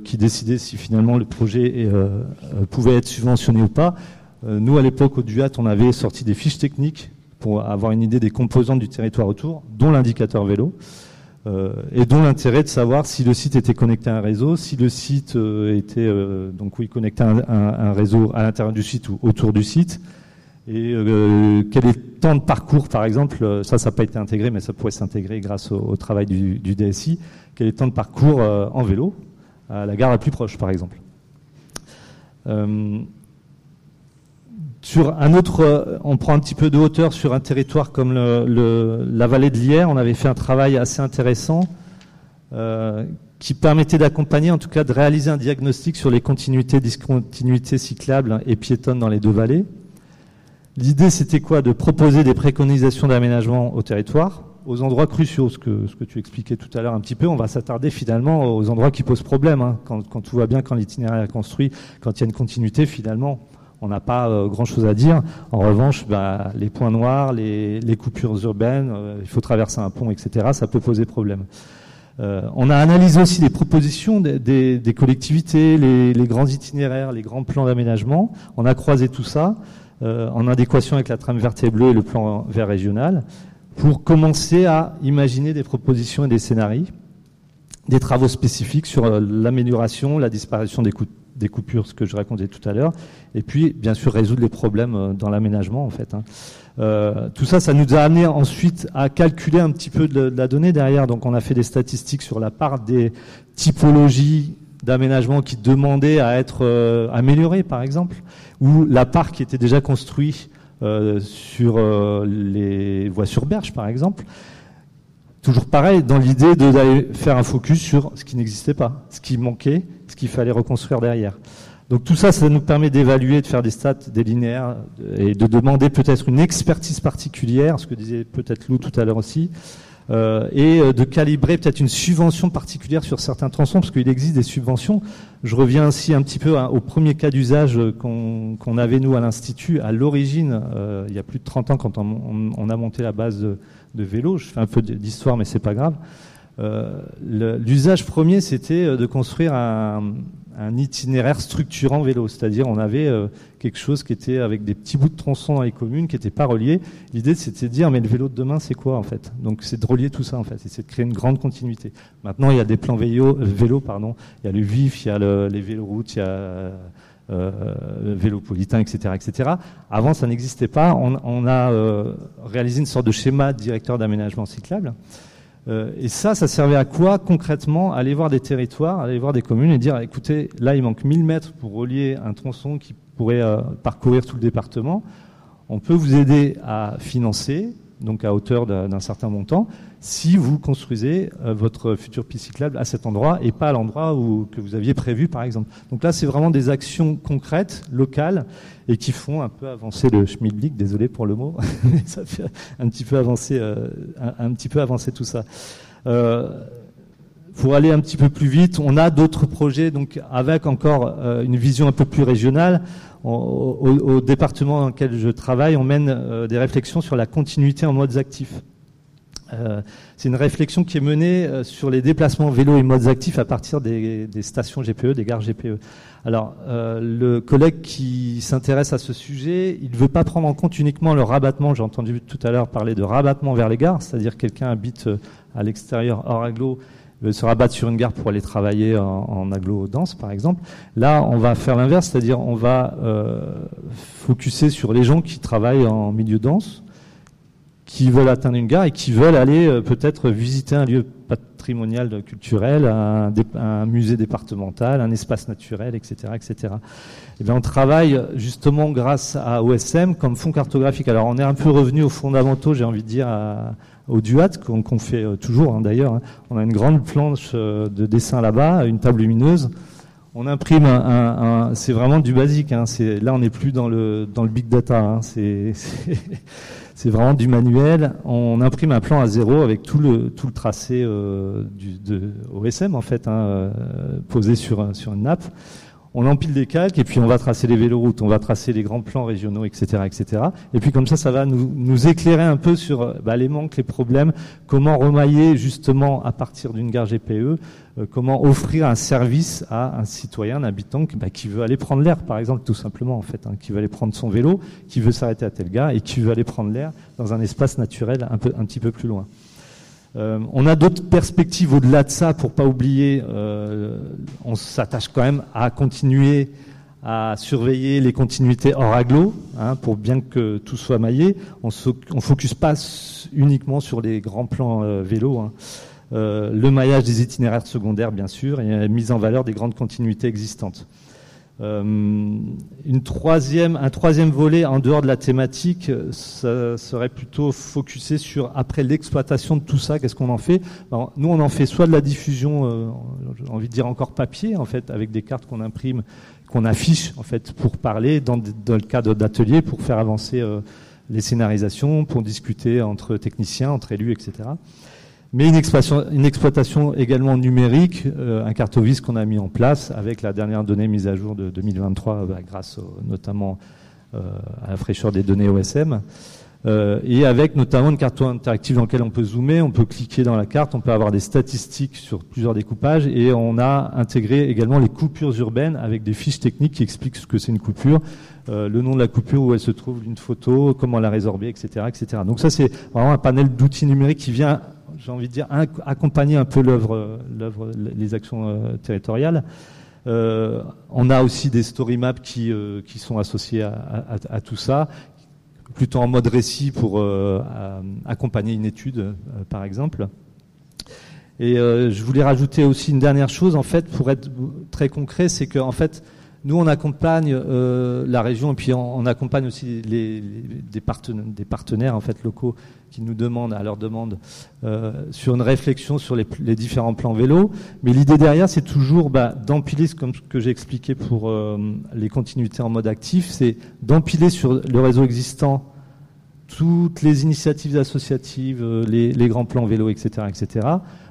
qui décidait si finalement le projet pouvait être subventionné ou pas. nous, à l'époque, au DUAT, on avait sorti des fiches techniques pour avoir une idée des composantes du territoire autour, dont l'indicateur vélo. Euh, et dont l'intérêt de savoir si le site était connecté à un réseau, si le site euh, était euh, donc oui connecté à un, réseau à l'intérieur du site ou autour du site, et quel est le temps de parcours par exemple, ça ça n'a pas été intégré mais ça pourrait s'intégrer grâce au, travail du, du, DSI, quel est le temps de parcours en vélo à la gare la plus proche par exemple? Sur un autre, euh, on prend un petit peu de hauteur sur un territoire comme la vallée de l'Ière. On avait fait un travail assez intéressant euh, qui permettait d'accompagner, en tout cas de réaliser un diagnostic sur les continuités, discontinuités cyclables et piétonnes dans les deux vallées. L'idée, c'était quoi? De proposer des préconisations d'aménagement au territoire, aux endroits cruciaux, ce que, ce que tu expliquais tout à l'heure un petit peu. On va s'attarder finalement aux endroits qui posent problème. Hein. Quand, quand tout va bien, quand l'itinéraire est construit, quand il y a une continuité, finalement, on n'a pas euh, grand-chose à dire. En revanche, bah, les points noirs, les, coupures urbaines, euh, il faut traverser un pont, etc., ça peut poser problème. Euh, on a analysé aussi les propositions des, collectivités, les, grands itinéraires, les grands plans d'aménagement. On a croisé tout ça en adéquation avec la trame verte et bleue et le plan vert régional pour commencer à imaginer des propositions et des scénarios, des travaux spécifiques sur l'amélioration, la disparition des coûts des coupures, ce que je racontais tout à l'heure, et puis bien sûr résoudre les problèmes euh, dans l'aménagement en fait. Hein. Euh, tout ça, ça nous a amené ensuite à calculer un petit peu de, la donnée derrière. Donc on a fait des statistiques sur la part des typologies d'aménagement qui demandaient à être euh, améliorées par exemple, ou la part qui était déjà construite sur les voies sur berge par exemple. Toujours pareil, dans l'idée d'aller faire un focus sur ce qui n'existait pas, ce qui manquait, qu'il fallait reconstruire derrière. Donc tout ça, ça nous permet d'évaluer, de faire des stats, des linéaires, et de demander peut-être une expertise particulière, ce que disait peut-être Lou tout à l'heure aussi, euh, et euh, de calibrer peut-être une subvention particulière sur certains tronçons, parce qu'il existe des subventions. Je reviens ainsi un petit peu au premier cas d'usage qu'on avait nous à l'Institut à l'origine, euh, il y a plus de 30 ans quand on, on a monté la base de, de vélo. Je fais un peu d'histoire, mais c'est pas grave. Euh, l'usage premier, c'était euh, de construire un, itinéraire structurant vélo, c'est-à-dire on avait euh, quelque chose qui était avec des petits bouts de tronçons dans les communes qui n'étaient pas reliés. L'idée, c'était de dire mais le vélo de demain, c'est quoi en fait? Donc c'est de relier tout ça en fait, c'est de créer une grande continuité. Maintenant, il y a des plans vélo, vélo pardon, il y a le vif, il y a les véloroutes, il y a euh, vélopolitain, etc., etc. Avant, ça n'existait pas. On, a réalisé une sorte de schéma directeur d'aménagement cyclable. Euh, et ça, ça servait à quoi concrètement Aller voir des territoires, aller voir des communes et dire, écoutez, là, il manque 1000 mètres pour relier un tronçon qui pourrait parcourir tout le département. On peut vous aider à financer, donc à hauteur d'un certain montant, si vous construisez euh, votre futur piste cyclable à cet endroit et pas à l'endroit que vous aviez prévu, par exemple. Donc là, c'est vraiment des actions concrètes, locales, et qui font un peu avancer le schmilblick, désolé pour le mot, mais ça fait un petit peu avancer, euh, un, petit peu avancer tout ça. Euh, pour aller un petit peu plus vite, on a d'autres projets, donc avec encore euh, une vision un peu plus régionale. au, département dans lequel je travaille, on mène euh, des réflexions sur la continuité en modes actifs. Euh, c'est une réflexion qui est menée sur les déplacements vélo et modes actifs à partir des, des stations GPE, des gares GPE. Alors, le collègue qui s'intéresse à ce sujet, il ne veut pas prendre en compte uniquement le rabattement. J'ai entendu tout à l'heure parler de rabattement vers les gares, c'est-à-dire quelqu'un habite à l'extérieur hors aglo se rabattre sur une gare pour aller travailler en, en aglo-danse, par exemple. Là, on va faire l'inverse, c'est-à-dire on va euh, focuser sur les gens qui travaillent en milieu dense, qui veulent atteindre une gare et qui veulent aller euh, peut-être visiter un lieu patrimonial culturel, un, un, musée départemental, un espace naturel, etc., etc. Et eh bien, on travaille justement grâce à OSM comme fonds cartographique. Alors, on est un peu revenu aux fondamentaux, j'ai envie de dire, à, au DUAT, qu'on fait euh, toujours hein, d'ailleurs. Hein. On a une grande planche euh, de dessin là-bas, une table lumineuse. On imprime un, c'est vraiment du basique. Hein. là, on n'est plus dans le dans le big data. C'est c'est vraiment du manuel. On imprime un plan à zéro avec tout le tout le tracé euh, du, de OSM en fait, posé sur sur une nappe on empile des calques et puis on va tracer les véloroutes, on va tracer les grands plans régionaux, etc., etc. Et puis comme ça, ça va nous, éclairer un peu sur bah, les manques, les problèmes, comment remailler justement à partir d'une gare GPE, euh, comment offrir un service à un citoyen, un habitant bah, qui veut aller prendre l'air, par exemple, tout simplement en fait, hein, qui veut aller prendre son vélo, qui veut s'arrêter à tel gare et qui veut aller prendre l'air dans un espace naturel un peu un petit peu plus loin. Euh, on a d'autres perspectives au-delà de ça pour pas oublier. Euh, on s'attache quand même à continuer à surveiller les continuités hors aglo, hein, pour bien que tout soit maillé. On ne focus pas uniquement sur les grands plans euh, vélos. Hein. le maillage des itinéraires secondaires, bien sûr, et la mise en valeur des grandes continuités existantes. Euh, une troisième, un troisième volet en dehors de la thématique, ça serait plutôt focusé sur après l'exploitation de tout ça, qu'est-ce qu'on en fait? Nous, on en fait soit de la diffusion, euh, j'ai envie de dire encore papier, en fait, avec des cartes qu'on imprime, qu'on affiche, en fait, pour parler dans, dans le cadre d'ateliers, pour faire avancer euh, les scénarisations, pour discuter entre techniciens, entre élus, etc mais une exploitation, également numérique, euh, un cartovis qu'on a mis en place avec la dernière donnée mise à jour de 2023, bah, grâce notamment euh, à la fraîcheur des données OSM, euh, et avec notamment une carte interactive dans laquelle on peut zoomer, on peut cliquer dans la carte, on peut avoir des statistiques sur plusieurs découpages, et on a intégré également les coupures urbaines avec des fiches techniques qui expliquent ce que c'est une coupure, le nom de la coupure, où elle se trouve, une photo, comment la résorber, etc., etc. Donc ça, c'est vraiment un panel d'outils numériques qui vient j'ai envie de dire, accompagner un peu l'œuvre, les actions euh, territoriales. Euh, on a aussi des story maps qui, euh, qui sont associés à, tout ça, plutôt en mode récit pour accompagner une étude, par exemple. Et je voulais rajouter aussi une dernière chose, en fait, pour être très concret, c'est que en fait, nous, on accompagne euh, la région et puis on, accompagne aussi les, des, partenaires, des, partenaires, en fait locaux qui nous demandent, à leur demande, euh, sur une réflexion sur les, différents plans vélo. Mais l'idée derrière, c'est toujours bah, d'empiler, comme ce que j'ai expliqué pour euh, les continuités en mode actif, c'est d'empiler sur le réseau existant toutes les initiatives associatives, les, les grands plans vélo, etc., etc.,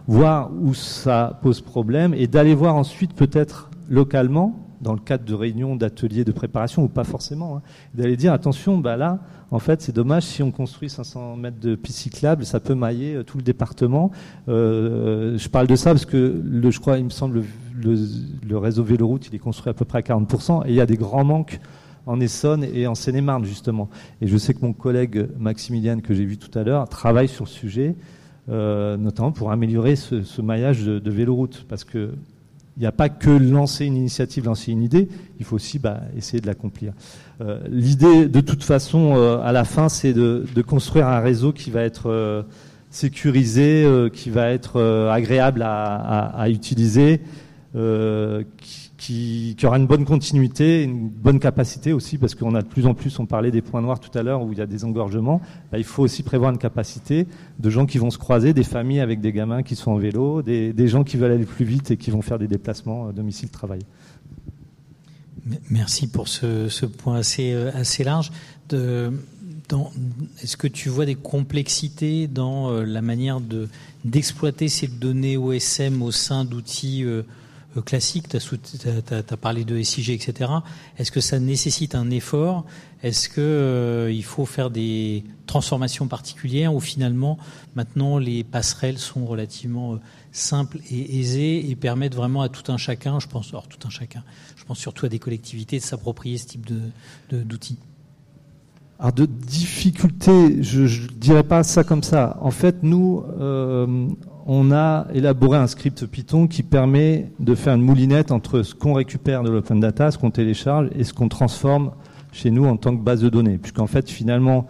voir où ça pose problème et d'aller voir ensuite peut-être localement dans le cadre de réunions, d'ateliers de préparation, ou pas forcément, hein, d'aller dire attention, bah là, en fait, c'est dommage si on construit 500 mètres de pistes cyclables, ça peut mailler euh, tout le département. Euh, je parle de ça parce que je crois, il me semble, le, réseau Véloroute, il est construit à peu près à 40%, et il y a des grands manques en Essonne et en Seine-et-Marne justement. Et je sais que mon collègue Maximilian, que j'ai vu tout à l'heure, travaille sur le sujet, euh, notamment pour améliorer ce, ce maillage de, de véloroute, parce que il n'y a pas que lancer une initiative, lancer une idée, il faut aussi bah, essayer de l'accomplir. Euh, l'idée, de toute façon, euh, à la fin, c'est de, construire un réseau qui va être euh, sécurisé, qui va être agréable à, à utiliser, qui, qui, aura une bonne continuité, une bonne capacité aussi, parce qu'on a de plus en plus, on parlait des points noirs tout à l'heure où il y a des engorgements, bah, il faut aussi prévoir une capacité de gens qui vont se croiser, des familles avec des gamins qui sont en vélo, des, gens qui veulent aller plus vite et qui vont faire des déplacements euh, domicile-travail. Merci pour ce, point assez, euh, assez large. Est-ce que tu vois des complexités dans la manière de d'exploiter ces données OSM au sein d'outils classiques Tu as, parlé de SIG, etc. Est-ce que ça nécessite un effort? Est-ce que il faut faire des transformations particulières ou finalement maintenant les passerelles sont relativement simples et aisées et permettent vraiment à tout un chacun, je pense, alors tout un chacun, je pense surtout à des collectivités de s'approprier ce type d'outils? alors de difficultés, je ne dirais pas ça comme ça. En fait, nous, euh, on a élaboré un script Python qui permet de faire une moulinette entre ce qu'on récupère de l'open data, ce qu'on télécharge et ce qu'on transforme chez nous en tant que base de données. Puisqu'en fait, finalement,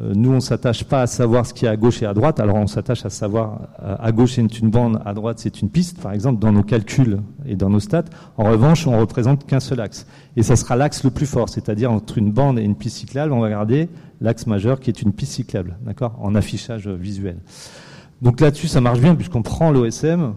euh, nous, on s'attache pas à savoir ce qui est à gauche et à droite. Alors, on s'attache à savoir euh, à gauche c'est une bande, à droite c'est une piste, par exemple, dans nos calculs et dans nos stats. En revanche, on représente qu'un seul axe, et ça sera l'axe le plus fort, c'est-à-dire entre une bande et une piste cyclable, on va garder l'axe majeur qui est une piste cyclable, d'accord, en affichage visuel. Donc là-dessus, ça marche bien puisqu'on prend l'OSM,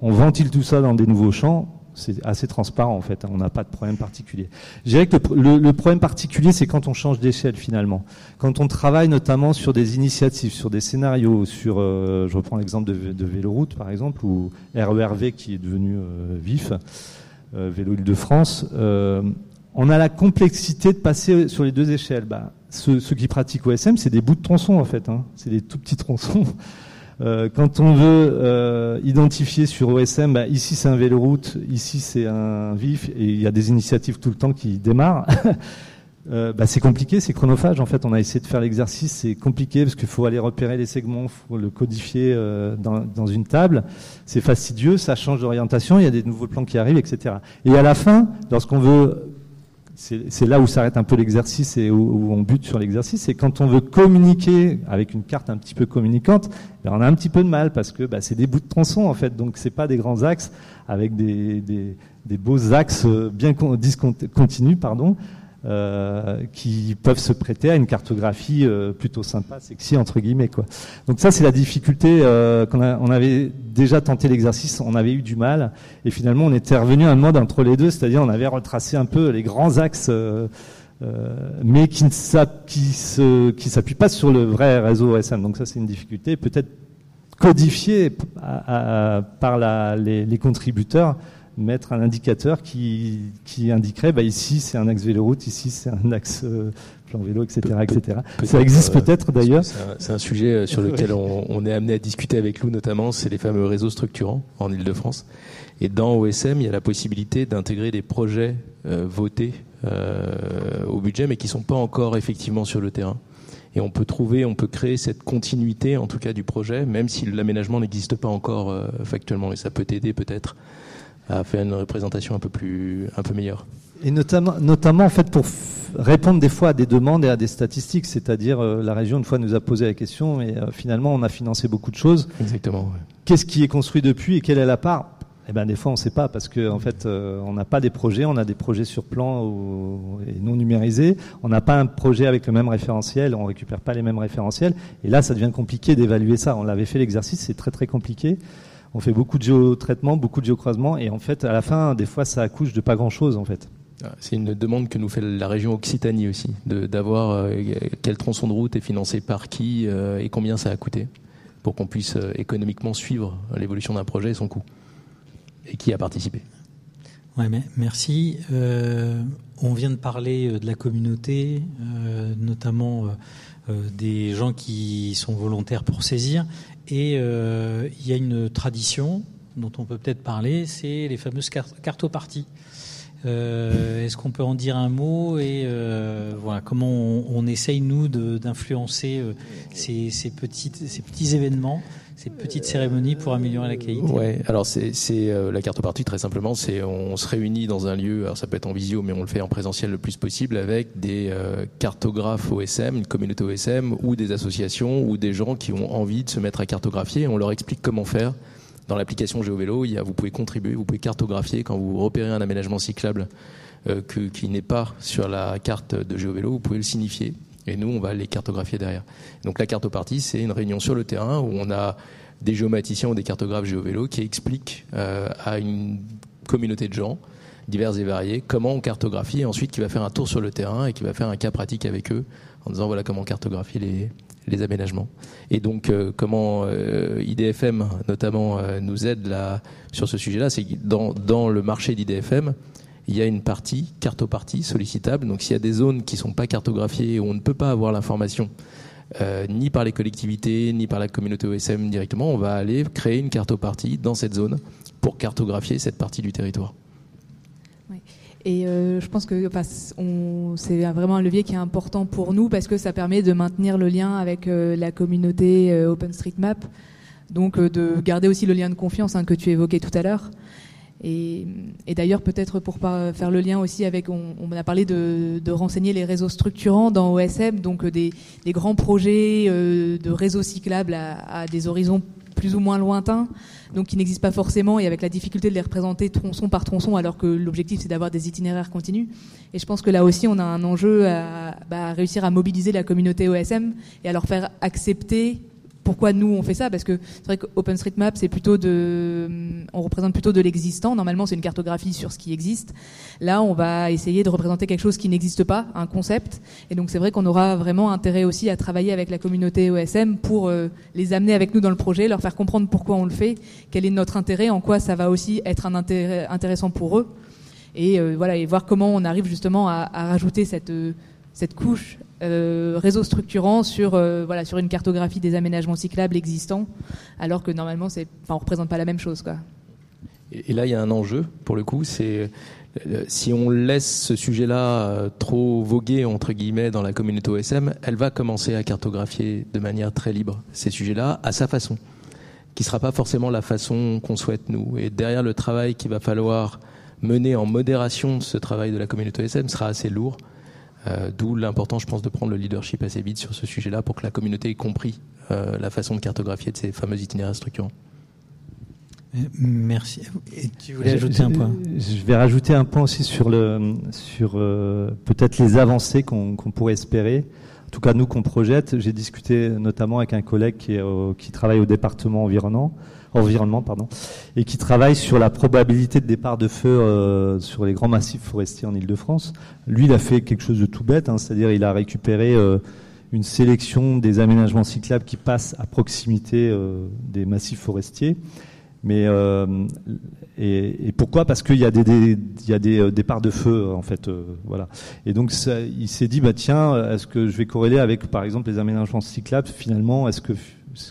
on ventile tout ça dans des nouveaux champs c'est assez transparent en fait. Hein. On n'a pas de problème particulier. Je dirais que le, problème particulier, c'est quand on change d'échelle finalement. Quand on travaille notamment sur des initiatives, sur des scénarios, sur, euh, je reprends l'exemple de, de Véloroute par exemple, ou RERV qui est devenu euh, vif, euh, Vélo Île-de-France. on a la complexité de passer sur les deux échelles. Bah, ceux, qui pratiquent OSM, c'est des bouts de tronçons en fait. Hein. C'est des tout petits tronçons. Euh, quand on veut euh, identifier sur OSM, bah, ici c'est un véloroute, ici c'est un vif, et il y a des initiatives tout le temps qui démarrent. euh, bah, c'est compliqué, c'est chronophage. En fait, on a essayé de faire l'exercice, c'est compliqué parce qu'il faut aller repérer les segments, il faut le codifier euh, dans, dans, une table. C'est fastidieux, ça change d'orientation, il y a des nouveaux plans qui arrivent, etc. Et à la fin, lorsqu'on veut c'est là où s'arrête un peu l'exercice et où, on bute sur l'exercice, c'est quand on veut communiquer avec une carte un petit peu communicante, ben on a un petit peu de mal parce que ben c'est des bouts de tronçon en fait, donc c'est pas des grands axes avec des, des, des beaux axes bien discontinus, pardon, euh, qui peuvent se prêter à une cartographie euh, plutôt sympa, sexy entre guillemets quoi. Donc ça c'est la difficulté euh, qu'on on avait déjà tenté l'exercice, on avait eu du mal et finalement on était revenu à un mode entre les deux, c'est-à-dire on avait retracé un peu les grands axes. mais qui ne s'appuie pas sur le vrai réseau OSM. Donc ça c'est une difficulté. Peut-être codifié par la, les, les contributeurs mettre un indicateur qui, qui indiquerait bah ici c'est un axe véloroute, ici c'est un axe euh, plan vélo, etc. etc. ça existe euh, peut-être d'ailleurs. C'est un, sujet euh, sur lequel on, on, est amené à discuter avec nous notamment, c'est les fameux réseaux structurants en Ile-de-France. Et dans OSM, il y a la possibilité d'intégrer des projets votés au budget, mais qui sont pas encore effectivement sur le terrain. Et on peut trouver, on peut créer cette continuité, en tout cas, du projet, même si l'aménagement n'existe pas encore factuellement. Et ça peut aider peut-être à faire une représentation un peu plus, un peu meilleure. Et notamment, notamment en fait pour répondre des fois à des demandes et à des statistiques, c'est-à-dire euh, la région une fois nous a posé la question et euh, finalement on a financé beaucoup de choses. Exactement. Qu'est-ce qui est construit depuis et quelle est la part? Eh ben des fois on ne sait pas parce que en fait euh, on n'a pas des projets, on a des projets sur plan ou, et non numérisés. On n'a pas un projet avec le même référentiel, on récupère pas les mêmes référentiels et là ça devient compliqué d'évaluer ça. On l'avait fait l'exercice, c'est très très compliqué on fait beaucoup de géotraitement, beaucoup de géocroisement, et en fait, à la fin, des fois, ça accouche de pas grand-chose, en fait. Ah, c'est une demande que nous fait la région Occitanie aussi, d'avoir euh, quel tronçon de route est financé par qui euh, et combien ça a coûté, pour qu'on puisse euh, économiquement suivre l'évolution d'un projet et son coût, et qui a participé. Ouais, mais merci. on vient de parler de la communauté, notamment des gens qui sont volontaires pour saisir. Et euh, il y a une tradition dont on peut peut-être parler, c'est les fameuses cartoparties. Euh, Est-ce qu'on peut en dire un mot et euh, voilà comment on, essaye nous d'influencer euh, ces, ces petits événements? Ces petites cérémonies pour améliorer la qualité Ouais, alors c'est euh, la carte partie très simplement, c'est on se réunit dans un lieu, alors ça peut être en visio, mais on le fait en présentiel le plus possible avec des euh, cartographes OSM, une communauté OSM ou des associations ou des gens qui ont envie de se mettre à cartographier. on leur explique comment faire. Dans l'application GeoVélo, il y a, vous pouvez contribuer, vous pouvez cartographier quand vous repérez un aménagement cyclable euh, que, qui n'est pas sur la carte de GeoVélo, vous pouvez le signifier et nous, on va les cartographier derrière. Donc la cartopartie, c'est une réunion sur le terrain où on a des géomaticiens ou des cartographes géovélo qui expliquent euh, à une communauté de gens divers et variés comment on cartographie et ensuite qui va faire un tour sur le terrain et qui va faire un cas pratique avec eux en disant voilà comment cartographier les, les aménagements. Et donc, euh, comment euh, IDFM notamment euh, nous aide là, sur ce sujet-là, c'est dans, dans le marché d'IDFM, il y a une partie, cartopartie, sollicitable. Donc, s'il y a des zones qui ne sont pas cartographiées, où on ne peut pas avoir l'information, ni par les collectivités, ni par la communauté OSM directement, on va aller créer une cartopartie dans cette zone pour cartographier cette partie du territoire. Et euh, je pense que c'est vraiment un levier qui est important pour nous parce que ça permet de maintenir le lien avec euh, la communauté euh, OpenStreetMap, donc de garder aussi le lien de confiance hein, que tu évoquais tout à l'heure. Et, d'ailleurs, peut-être pour faire le lien aussi avec, on, a parlé de, renseigner les réseaux structurants dans OSM, donc des, grands projets de réseaux cyclables à des horizons plus ou moins lointains donc qui n'existent pas forcément et avec la difficulté de les représenter tronçon par tronçon, alors que l'objectif c'est d'avoir des itinéraires continus. Et je pense que là aussi on a un enjeu à, bah, réussir à mobiliser la communauté OSM et à leur faire accepter pourquoi nous on fait ça Parce que c'est vrai qu'OpenStreetMap, c'est plutôt de, on représente plutôt de l'existant. Normalement, c'est une cartographie sur ce qui existe. Là, on va essayer de représenter quelque chose qui n'existe pas, un concept. Et donc, c'est vrai qu'on aura vraiment intérêt aussi à travailler avec la communauté OSM pour euh, les amener avec nous dans le projet, leur faire comprendre pourquoi on le fait, quel est notre intérêt, en quoi ça va aussi être un intérêt intéressant pour eux. Et euh, voilà, et voir comment on arrive justement à, à rajouter cette euh, cette couche euh, réseau structurant sur euh, voilà sur une cartographie des aménagements cyclables existants, alors que normalement on représente pas la même chose quoi. Et, là il y a un enjeu pour le coup, c'est euh, si on laisse ce sujet-là trop voguer entre guillemets dans la communauté OSM, elle va commencer à cartographier de manière très libre ces sujets-là à sa façon, qui sera pas forcément la façon qu'on souhaite nous. Et derrière le travail qu'il va falloir mener en modération ce travail de la communauté OSM sera assez lourd euh, d'où l'important, je pense, de prendre le leadership assez vite sur ce sujet-là pour que la communauté ait compris euh, la façon de cartographier de ces fameux itinéraires structurants. Euh, merci. Et tu voulais ajouter un point Je vais rajouter un point aussi sur, le, sur peut-être les avancées qu'on pourrait espérer. En tout cas, nous qu'on projette. J'ai discuté notamment avec un collègue qui, qui travaille au département environnant environnement, pardon, et qui travaille sur la probabilité de départ de feu euh, sur les grands massifs forestiers en Ile-de-France. Lui, il a fait quelque chose de tout bête, hein, c'est-à-dire il a récupéré euh, une sélection des aménagements cyclables qui passent à proximité euh, des massifs forestiers. Mais et, pourquoi? Parce qu'il y a des, des départs de feu en fait, voilà. Et donc il s'est dit bah tiens, est-ce que je vais corréler avec par exemple les aménagements cyclables? Finalement, est-ce que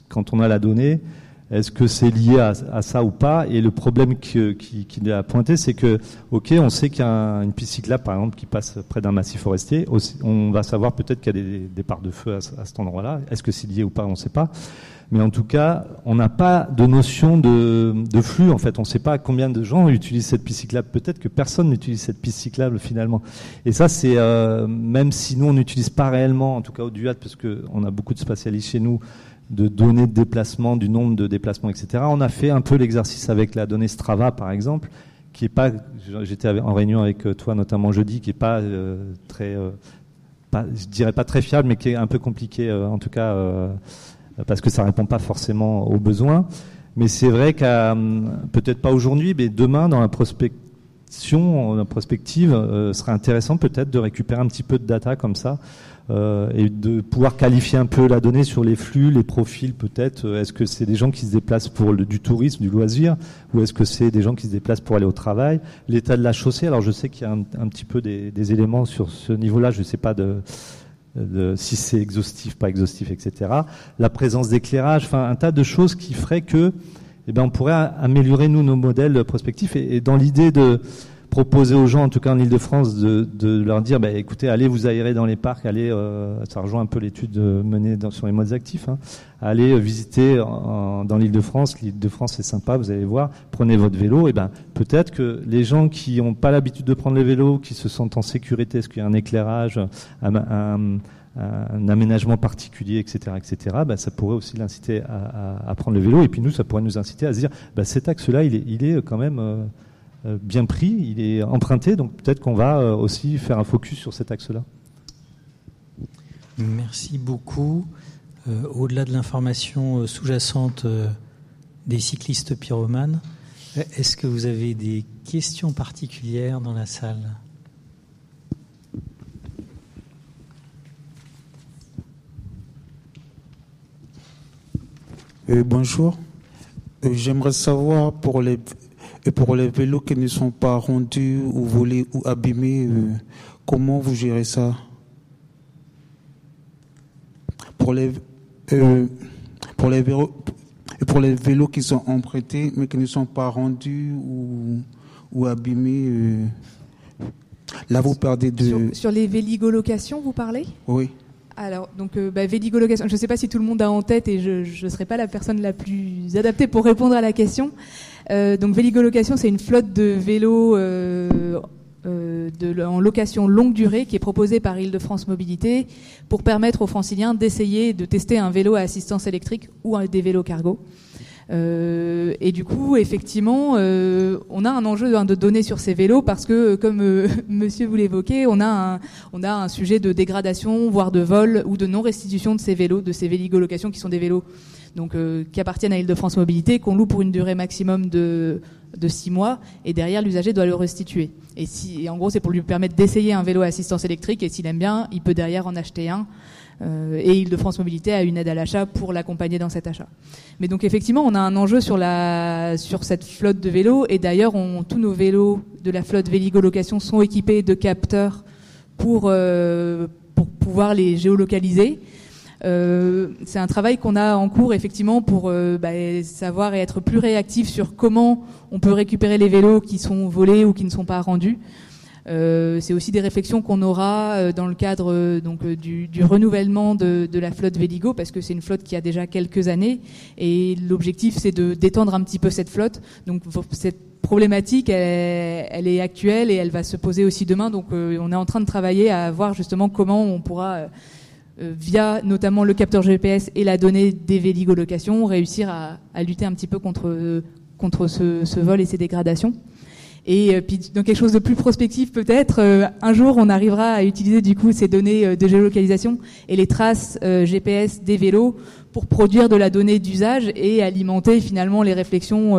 quand on a la donnée, est-ce que c'est lié à, ça ou pas? Et le problème qu'il qui, a pointé, c'est que, ok, on sait qu'il y a une piste cyclable, par exemple, qui passe près d'un massif forestier. On va savoir peut-être qu'il y a des départs de feu à, cet endroit-là. Est-ce que c'est lié ou pas? On ne sait pas. Mais en tout cas, on n'a pas de notion de, flux. En fait, on ne sait pas combien de gens utilisent cette piste cyclable. Peut-être que personne n'utilise cette piste cyclable finalement. Et ça, c'est euh, même si nous on n'utilise pas réellement, en tout cas au DUAT, parce qu'on a beaucoup de spatialistes chez nous de données de déplacement, du nombre de déplacements, etc. On a fait un peu l'exercice avec la donnée Strava, par exemple, qui est pas, j'étais en réunion avec euh, toi notamment jeudi, qui est pas euh, très, euh, je dirais pas très fiable, mais qui est un peu compliqué en tout cas parce que ça répond pas forcément aux besoins. Mais c'est vrai qu'à peut-être pas aujourd'hui, mais demain dans la prospection, la prospective, serait intéressant peut-être de récupérer un petit peu de data comme ça euh, et de pouvoir qualifier un peu la donnée sur les flux, les profils peut-être. Euh, est-ce que c'est des gens qui se déplacent pour du tourisme, du loisir, ou est-ce que c'est des gens qui se déplacent pour aller au travail? L'état de la chaussée, alors je sais qu'il y a un, petit peu des, éléments sur ce niveau-là, je ne sais pas si c'est exhaustif, pas exhaustif, etc. La présence d'éclairage, enfin un tas de choses qui feraient que eh ben, on pourrait améliorer nous nos modèles prospectifs et dans l'idée de proposer aux gens, en tout cas en Ile-de-France, de, leur dire, bah, écoutez, allez vous aérer dans les parcs, allez, euh, ça rejoint un peu l'étude menée dans, sur les modes actifs, hein, allez euh, visiter dans l'Île-de-France, l'Île-de-France c'est sympa, vous allez voir, prenez votre vélo, et ben peut-être que les gens qui n'ont pas l'habitude de prendre les vélos, qui se sentent en sécurité, est-ce qu'il y a un éclairage, un, aménagement particulier, etc., etc., bah, ça pourrait aussi l'inciter à, à, prendre le vélo. Et puis nous, ça pourrait nous inciter à se dire, bah, cet axe-là, il est, il est quand même euh, euh, euh, bien pris, il est emprunté, donc peut-être qu'on va euh, aussi faire un focus sur cet axe-là. Merci beaucoup. Euh, au-delà de l'information sous-jacente des cyclistes pyromanes, est-ce que vous avez des questions particulières dans la salle? Bonjour. J'aimerais savoir pour les pour les vélos qui ne sont pas rendus ou volés ou abîmés, comment vous gérez ça? Pour les, pour les vélos, pour les vélos qui sont empruntés mais qui ne sont pas rendus ou, ou abîmés, là vous perdez de... Sur, sur les véligolocations, vous parlez? Oui. Alors, donc, euh, bah, je ne sais pas si tout le monde a en tête et je ne serai pas la personne la plus adaptée pour répondre à la question. Euh, donc, Véligolocation, c'est une flotte de vélos euh, en location longue durée qui est proposée par Île-de-France Mobilité pour permettre aux franciliens d'essayer de tester un vélo à assistance électrique ou des vélos cargo. Euh, et du coup, effectivement, euh, on a un enjeu hein, de données sur ces vélos parce que, comme euh, Monsieur vous l'évoquez, on a un, on a un sujet de dégradation, voire de vol ou de non-restitution de ces vélos, de ces véligolocations qui sont des vélos donc qui appartiennent à Île-de-France Mobilité, qu'on loue pour une durée maximum de de six mois, et derrière l'usager doit le restituer. Et si, en gros, c'est pour lui permettre d'essayer un vélo à assistance électrique, et s'il aime bien, il peut derrière en acheter un euh, et Île-de-France Mobilité a une aide à l'achat pour l'accompagner dans cet achat. Mais donc effectivement, on a un enjeu sur, la, sur cette flotte de vélos et d'ailleurs, tous nos vélos de la flotte Véligo Location sont équipés de capteurs pour, euh, pour pouvoir les géolocaliser. Euh, c'est un travail qu'on a en cours effectivement pour euh, bah, savoir et être plus réactif sur comment on peut récupérer les vélos qui sont volés ou qui ne sont pas rendus. Euh, c'est aussi des réflexions qu'on aura euh, dans le cadre euh, donc du, renouvellement de, la flotte Véligo parce que c'est une flotte qui a déjà quelques années et l'objectif c'est de d'étendre un petit peu cette flotte. Donc cette problématique elle, est actuelle et elle va se poser aussi demain. Donc on est en train de travailler à voir justement comment on pourra via notamment le capteur GPS et la donnée des Véligo locations réussir à, à, lutter un petit peu contre contre ce, ce vol et ces dégradations. Et euh, puis dans quelque chose de plus prospectif peut-être, euh, un jour on arrivera à utiliser du coup ces données euh, de géolocalisation et les traces GPS des vélos pour produire de la donnée d'usage et alimenter finalement les réflexions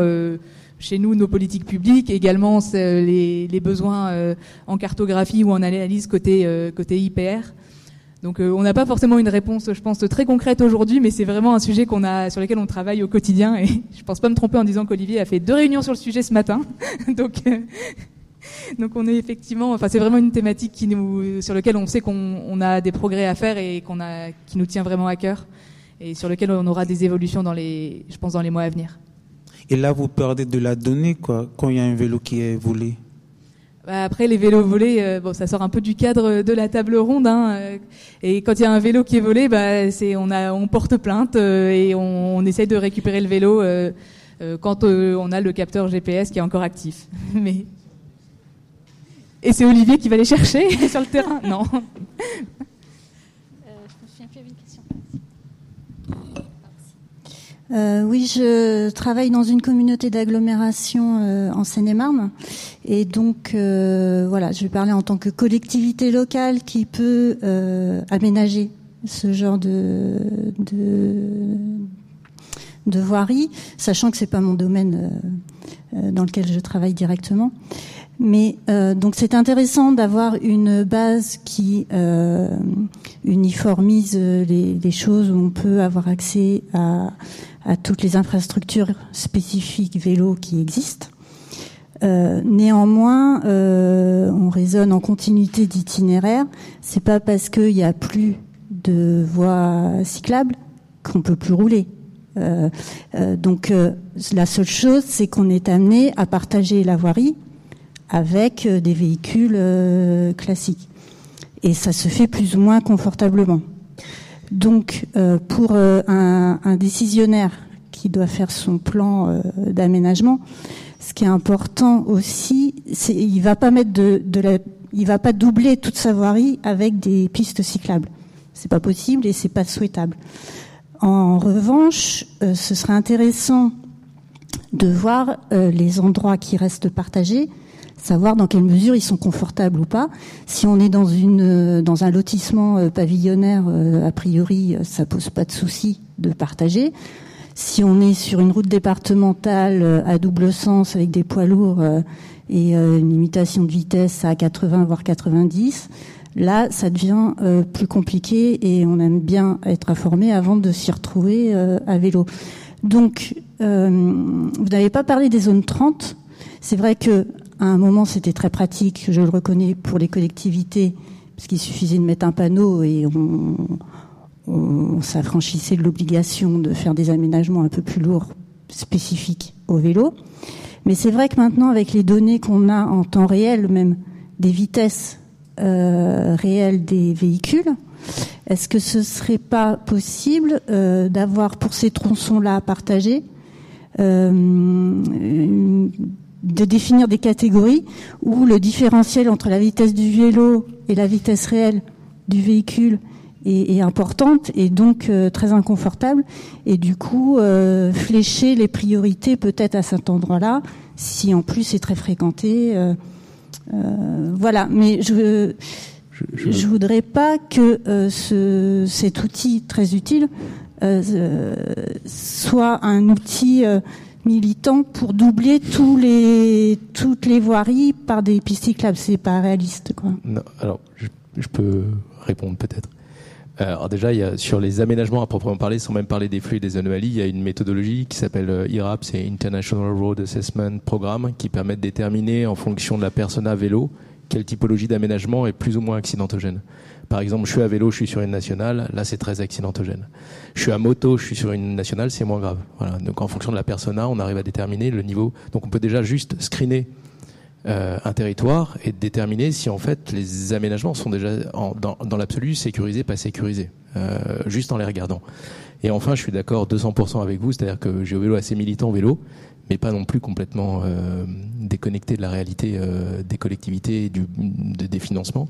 chez nous, nos politiques publiques, également les, les besoins en cartographie ou en analyse côté, côté IPR. Donc euh, on n'a pas forcément une réponse, je pense, très concrète aujourd'hui, mais c'est vraiment un sujet sur lequel on travaille au quotidien. Et je pense pas me tromper en disant qu'Olivier a fait deux réunions sur le sujet ce matin. donc, euh, donc on est effectivement, enfin c'est vraiment une thématique sur laquelle on sait qu'on a des progrès à faire et qu'on a, qui nous tient vraiment à cœur, et sur lequel on aura des évolutions dans les, je pense, dans les mois à venir. Et là, vous perdez de la donnée, quoi, quand il y a un vélo qui est volé. Bah, après, les vélos volés, euh, bon, ça sort un peu du cadre de la table ronde. Hein, euh, et quand il y a un vélo qui est volé, bah, c'est on a, on porte plainte euh, et on, on, essaie de récupérer le vélo quand on a le capteur GPS qui est encore actif. Mais et c'est Olivier qui va les chercher sur le terrain? Non. Euh, oui, je travaille dans une communauté d'agglomération euh, en Seine-et-Marne. Et donc, euh, voilà, je vais parler en tant que collectivité locale qui peut euh, aménager ce genre de, de, de voirie, sachant que c'est pas mon domaine euh, dans lequel je travaille directement. Mais euh, donc c'est intéressant d'avoir une base qui euh, uniformise les, les, choses où on peut avoir accès à, à toutes les infrastructures spécifiques vélo qui existent. Euh, néanmoins, euh, on raisonne en continuité d'itinéraire. C'est pas parce qu'il n'y a plus de voies cyclables qu'on peut plus rouler. Euh, donc la seule chose, c'est qu'on est amené à partager la voirie avec des véhicules classiques. Et ça se fait plus ou moins confortablement. Donc, euh, pour euh, un, décisionnaire qui doit faire son plan euh, d'aménagement, ce qui est important aussi, c'est il va pas mettre de, va pas doubler toute sa voirie avec des pistes cyclables. C'est pas possible et c'est pas souhaitable. En revanche, ce serait intéressant de voir les endroits qui restent partagés savoir dans quelle mesure ils sont confortables ou pas. Si on est dans une euh, dans un lotissement euh, pavillonnaire, euh, a priori, ça pose pas de souci de partager. Si on est sur une route départementale à double sens avec des poids lourds et une limitation de vitesse à 80 voire 90, là, ça devient plus compliqué et on aime bien être informé avant de s'y retrouver à vélo. Donc, euh, vous n'avez pas parlé des zones 30. C'est vrai que à un moment, c'était très pratique, je le reconnais, pour les collectivités, parce qu'il suffisait de mettre un panneau et on, s'affranchissait de l'obligation de faire des aménagements un peu plus lourds spécifiques au vélo. Mais c'est vrai que maintenant, avec les données qu'on a en temps réel, même des vitesses euh, réelles des véhicules, est-ce que ce serait pas possible euh, d'avoir pour ces tronçons-là partagés euh, de définir des catégories où le différentiel entre la vitesse du vélo et la vitesse réelle du véhicule est, importante et donc euh, très inconfortable. Et du coup euh, flécher les priorités peut-être à cet endroit-là si en plus c'est très fréquenté euh, voilà. Mais je je, je voudrais pas que ce, cet outil très utile soit un outil militant pour doubler tous les toutes les voiries par des pistes cyclables. C'est pas réaliste quoi. Alors je, peux répondre peut-être. Euh, alors déjà, il sur les aménagements à proprement parler, sans même parler des flux et des anomalies, il y a une méthodologie qui s'appelle euh, IRAP, c'est International Road Assessment Programme, qui permet de déterminer en fonction de la personne à vélo quelle typologie d'aménagement est plus ou moins accidentogène. Par exemple, je suis à vélo, je suis sur une nationale, là c'est très accidentogène. Je suis à moto, je suis sur une nationale, c'est moins grave. Voilà. Donc en fonction de la persona, on arrive à déterminer le niveau. Donc on peut déjà juste screener euh, un territoire et déterminer si en fait les aménagements sont déjà dans, dans l'absolu sécurisés, pas sécurisés, euh, juste en les regardant. Et enfin, je suis d'accord 200% avec vous, c'est-à-dire que vélo assez militant vélo, mais pas non plus complètement euh, déconnecté de la réalité euh, des collectivités et du, des financements.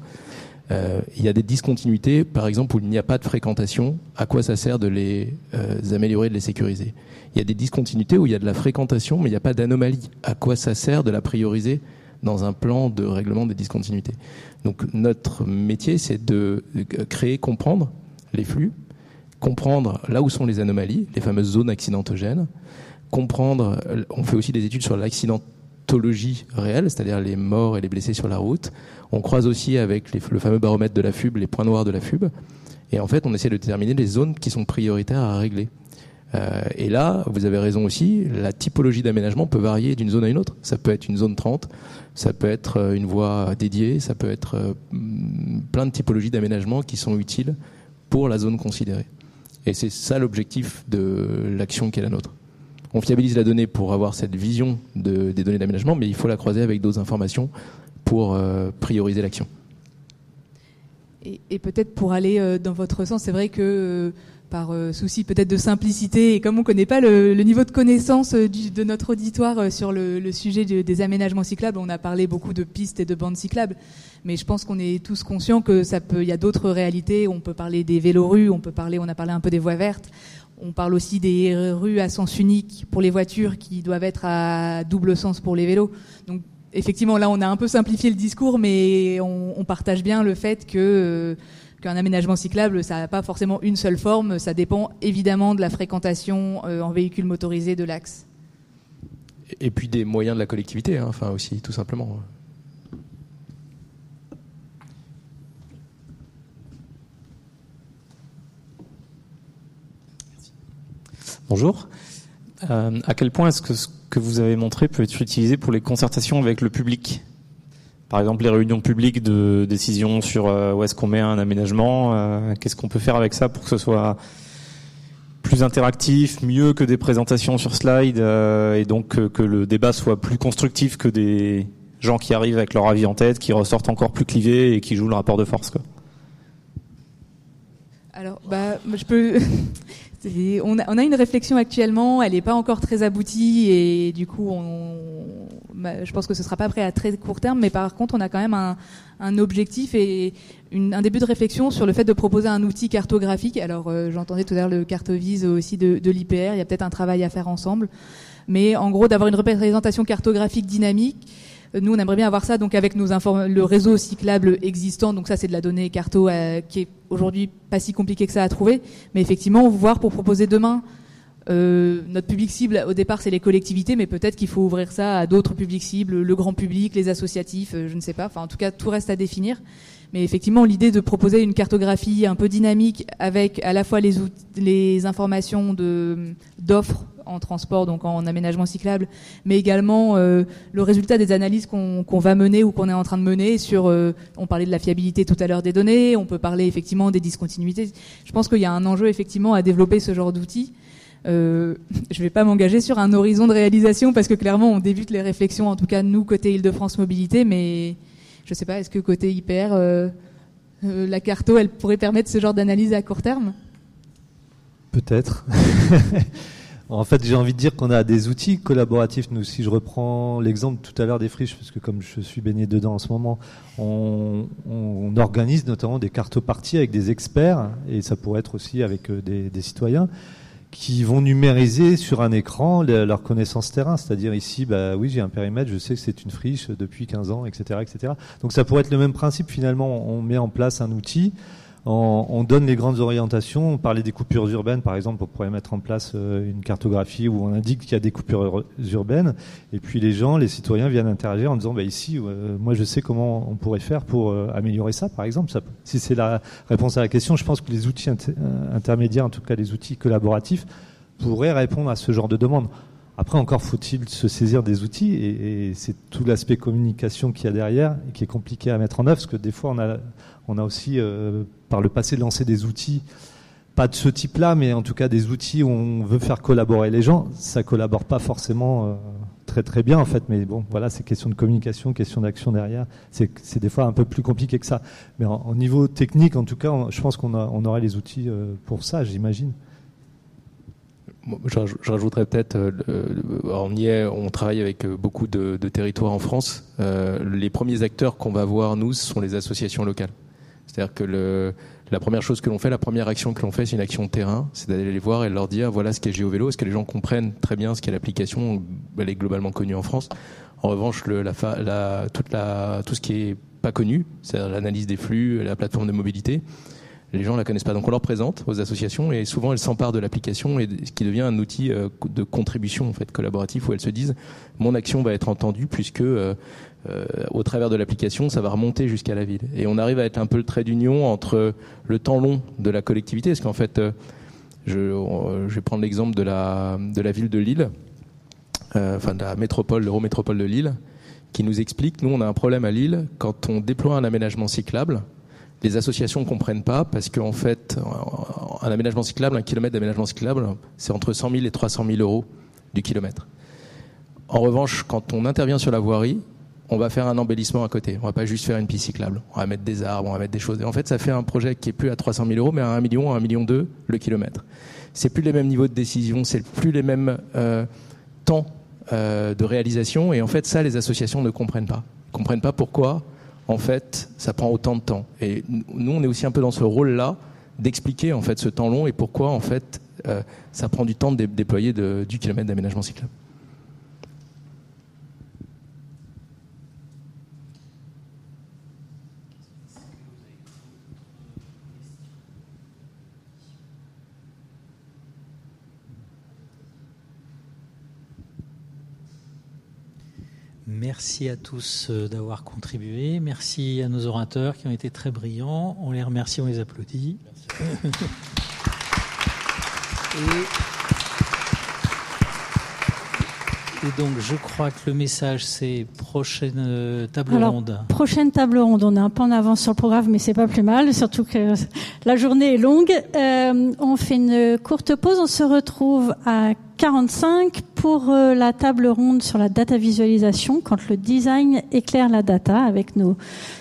Euh, il y a des discontinuités, par exemple, où il n'y a pas de fréquentation. À quoi ça sert de les améliorer, de les sécuriser? Il y a des discontinuités où il y a de la fréquentation, mais il n'y a pas d'anomalie. À quoi ça sert de la prioriser dans un plan de règlement des discontinuités? Donc notre métier, c'est de créer, comprendre les flux, comprendre là où sont les anomalies, les fameuses zones accidentogènes, comprendre, on fait aussi des études sur l'accidentologie réelle, c'est-à-dire les morts et les blessés sur la route. On croise aussi avec le fameux baromètre de la FUB, les points noirs de la FUB. Et en fait, on essaie de déterminer les zones qui sont prioritaires à régler. Euh, et là, vous avez raison aussi, la typologie d'aménagement peut varier d'une zone à une autre. Ça peut être une zone 30, ça peut être euh, une voie dédiée, ça peut être euh, plein de typologies d'aménagement qui sont utiles pour la zone considérée. Et c'est ça l'objectif de l'action qui est la nôtre. On fiabilise la donnée pour avoir cette vision de, des données d'aménagement, mais il faut la croiser avec d'autres informations pour prioriser l'action. Et, peut-être pour aller dans votre sens, c'est vrai que par euh, souci peut-être de simplicité et comme on ne connaît pas le, niveau de connaissance euh, de notre auditoire euh, sur le, sujet des aménagements cyclables, on a parlé beaucoup de pistes et de bandes cyclables, mais je pense qu'on est tous conscients que ça peut, y a d'autres réalités. On peut parler des vélorues, on peut parler, on a parlé un peu des voies vertes. On parle aussi des rues à sens unique pour les voitures qui doivent être à double sens pour les vélos. Donc effectivement, là, on a un peu simplifié le discours, mais on, partage bien le fait que qu'un aménagement cyclable, ça n'a pas forcément une seule forme, ça dépend évidemment de la fréquentation euh, en véhicule motorisé de l'axe. Et puis des moyens de la collectivité, hein, enfin aussi, tout simplement. Bonjour. Euh, à quel point est-ce que ce que vous avez montré peut être utilisé pour les concertations avec le public? Par exemple, les réunions publiques de décision sur euh, où est-ce qu'on met un aménagement, euh, qu'est-ce qu'on peut faire avec ça pour que ce soit plus interactif, mieux que des présentations sur slide, et donc que le débat soit plus constructif que des gens qui arrivent avec leur avis en tête, qui ressortent encore plus clivés et qui jouent le rapport de force. Alors, bah, je peux. On, a, on a, une réflexion actuellement, elle n'est pas encore très aboutie et du coup, on, bah, je pense que ce sera pas prêt à très court terme, mais par contre, on a quand même un, un objectif et une, un début de réflexion sur le fait de proposer un outil cartographique. Alors, euh, j'entendais tout à l'heure le cartovise aussi de, de l'IPR. Il y a peut-être un travail à faire ensemble, mais en gros, d'avoir une représentation cartographique dynamique. Nous, on aimerait bien avoir ça donc avec nos le réseau cyclable existant. Donc ça, c'est de la donnée carto euh, qui est aujourd'hui pas si compliqué que ça à trouver, mais effectivement, voir pour proposer demain euh, notre public cible au départ c'est les collectivités, mais peut-être qu'il faut ouvrir ça à d'autres publics cibles, le grand public, les associatifs, euh, je ne sais pas. Enfin, en tout cas, tout reste à définir. Mais effectivement, l'idée de proposer une cartographie un peu dynamique avec à la fois les, les informations d'offres en transport, donc en aménagement cyclable, mais également euh, le résultat des analyses qu'on va mener ou qu'on est en train de mener sur. Euh, on parlait de la fiabilité tout à l'heure des données, on peut parler effectivement des discontinuités. Je pense qu'il y a un enjeu effectivement à développer ce genre d'outils. Euh, je ne vais pas m'engager sur un horizon de réalisation parce que clairement on débute les réflexions, en tout cas nous côté Île-de-France Mobilité, mais je ne sais pas, est-ce que côté IPR, euh, euh, la carto, elle pourrait permettre ce genre d'analyse à court terme? Peut-être. en fait, j'ai envie de dire qu'on a des outils collaboratifs. Nous, si je reprends l'exemple tout à l'heure des friches, parce que comme je suis baigné dedans en ce moment, on, organise notamment des cartoparties avec des experts, et ça pourrait être aussi avec des citoyens qui vont numériser sur un écran leur connaissance terrain. C'est-à-dire ici, bah oui, j'ai un périmètre, je sais que c'est une friche depuis 15 ans, etc., etc. Donc ça pourrait être le même principe. Finalement, on met en place un outil on, donne les grandes orientations. On parlait des coupures urbaines, par exemple, on pourrait mettre en place euh, une cartographie où on indique qu'il y a des coupures urbaines. Et puis les gens, les citoyens viennent interagir en disant, bah, ici, euh, moi je sais comment on pourrait faire pour euh, améliorer ça, par exemple. si c'est la réponse à la question, je pense que les outils intermédiaires, en tout cas les outils collaboratifs, pourraient répondre à ce genre de demande. Après, encore faut-il se saisir des outils, et, et c'est tout l'aspect communication qu'il y a derrière, et qui est compliqué à mettre en œuvre, parce que des fois, on a, on a aussi, euh, par le passé, lancé des outils, pas de ce type-là, mais en tout cas des outils où on veut faire collaborer les gens. Ça collabore pas forcément euh, très très bien, en fait, mais bon, voilà, c'est question de communication, question d'action derrière. C'est des fois un peu plus compliqué que ça. Mais au niveau technique, en tout cas, je pense qu'on on aurait les outils euh, pour ça, j'imagine. Je, rajouterais peut-être, on y est, on travaille avec beaucoup de, de territoires en France. les premiers acteurs qu'on va voir, nous, ce sont les associations locales. C'est-à-dire que le, la première chose que l'on fait, la première action que l'on fait, c'est une action de terrain, c'est d'aller les voir et leur dire voilà ce qu'est GeoVélo, est-ce que les gens comprennent très bien ce qu'est l'application, elle est globalement connue en France. En revanche, le, la, la, toute la, tout ce qui est pas connu, c'est-à-dire l'analyse des flux, la plateforme de mobilité, les gens la connaissent pas. Donc on leur présente aux associations et souvent elles s'emparent de l'application et ce qui devient un outil euh, de contribution en fait collaboratif où elles se disent mon action va être entendue puisque euh, au travers de l'application, ça va remonter jusqu'à la ville. Et on arrive à être un peu le trait d'union entre le temps long de la collectivité, parce qu'en fait, euh, je, je, vais prendre l'exemple de la, ville de Lille, euh, enfin de la métropole, l'eurométropole de Lille, qui nous explique, nous on a un problème à Lille, quand on déploie un aménagement cyclable, les associations ne comprennent pas parce qu'en fait, un aménagement cyclable, un kilomètre d'aménagement cyclable, c'est entre 100 000 et 300 000 euros du kilomètre. En revanche, quand on intervient sur la voirie, on va faire un embellissement à côté. On va pas juste faire une piste cyclable. On va mettre des arbres, on va mettre des choses. Et en fait, ça fait un projet qui est plus à 300 000 euros, mais à 1 million, à 1 million 2 le kilomètre. C'est plus les mêmes niveaux de décision, c'est plus les mêmes euh, temps euh, de réalisation. Et en fait, ça, les associations ne comprennent pas. Ils comprennent pas pourquoi, en fait, ça prend autant de temps. Et nous, on est aussi un peu dans ce rôle-là d'expliquer en fait ce temps long et pourquoi en fait euh, ça prend du temps de déployer du kilomètre d'aménagement cyclable. Merci à tous euh, d'avoir contribué. Merci à nos orateurs qui ont été très brillants. On les remercie, on les applaudit. Et donc, je crois que le message, c'est prochaine euh, table ronde. Prochaine table ronde. On est un peu en avance sur le programme, mais c'est pas plus mal, surtout que la journée est longue. Euh, on fait une courte pause. On se retrouve à 45 pour euh, la table ronde sur la data visualisation, quand le design éclaire la data avec nos,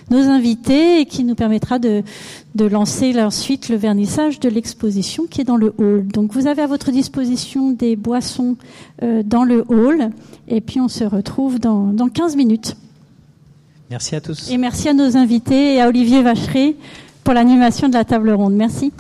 nos invités et qui nous permettra de, de lancer ensuite le vernissage de l'exposition qui est dans le hall. Donc vous avez à votre disposition des boissons euh, dans le hall et puis on se retrouve dans, dans 15 minutes. Merci à tous. Et merci à nos invités et à Olivier Vachery pour l'animation de la table ronde. Merci.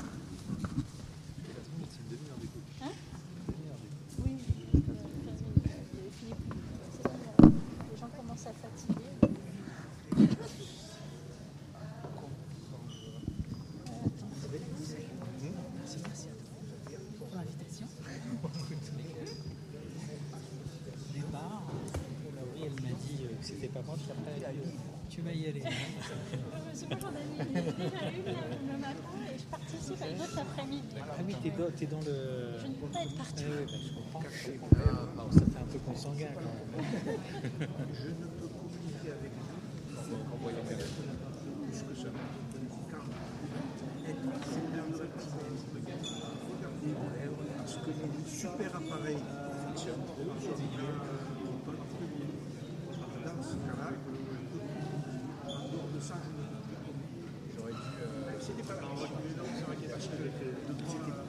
dans le. Je ne peux pas être partout. Eh bah, je comprends. Ça fait un peu qu'on s'engage. Hein. Je ne peux communiquer avec vous en voyant plus ça. Que les super appareils fonctionnent.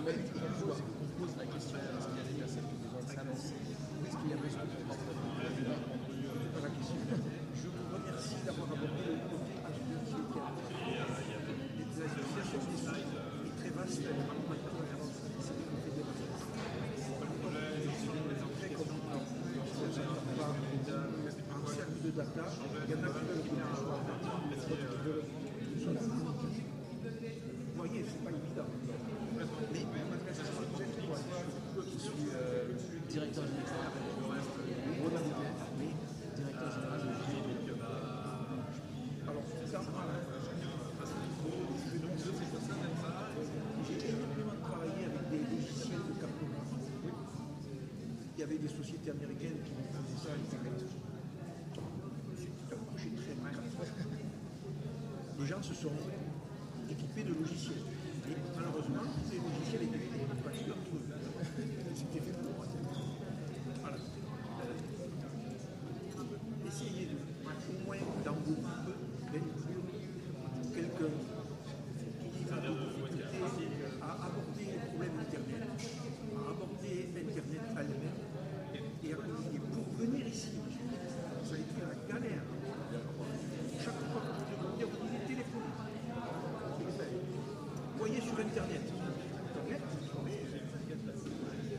Number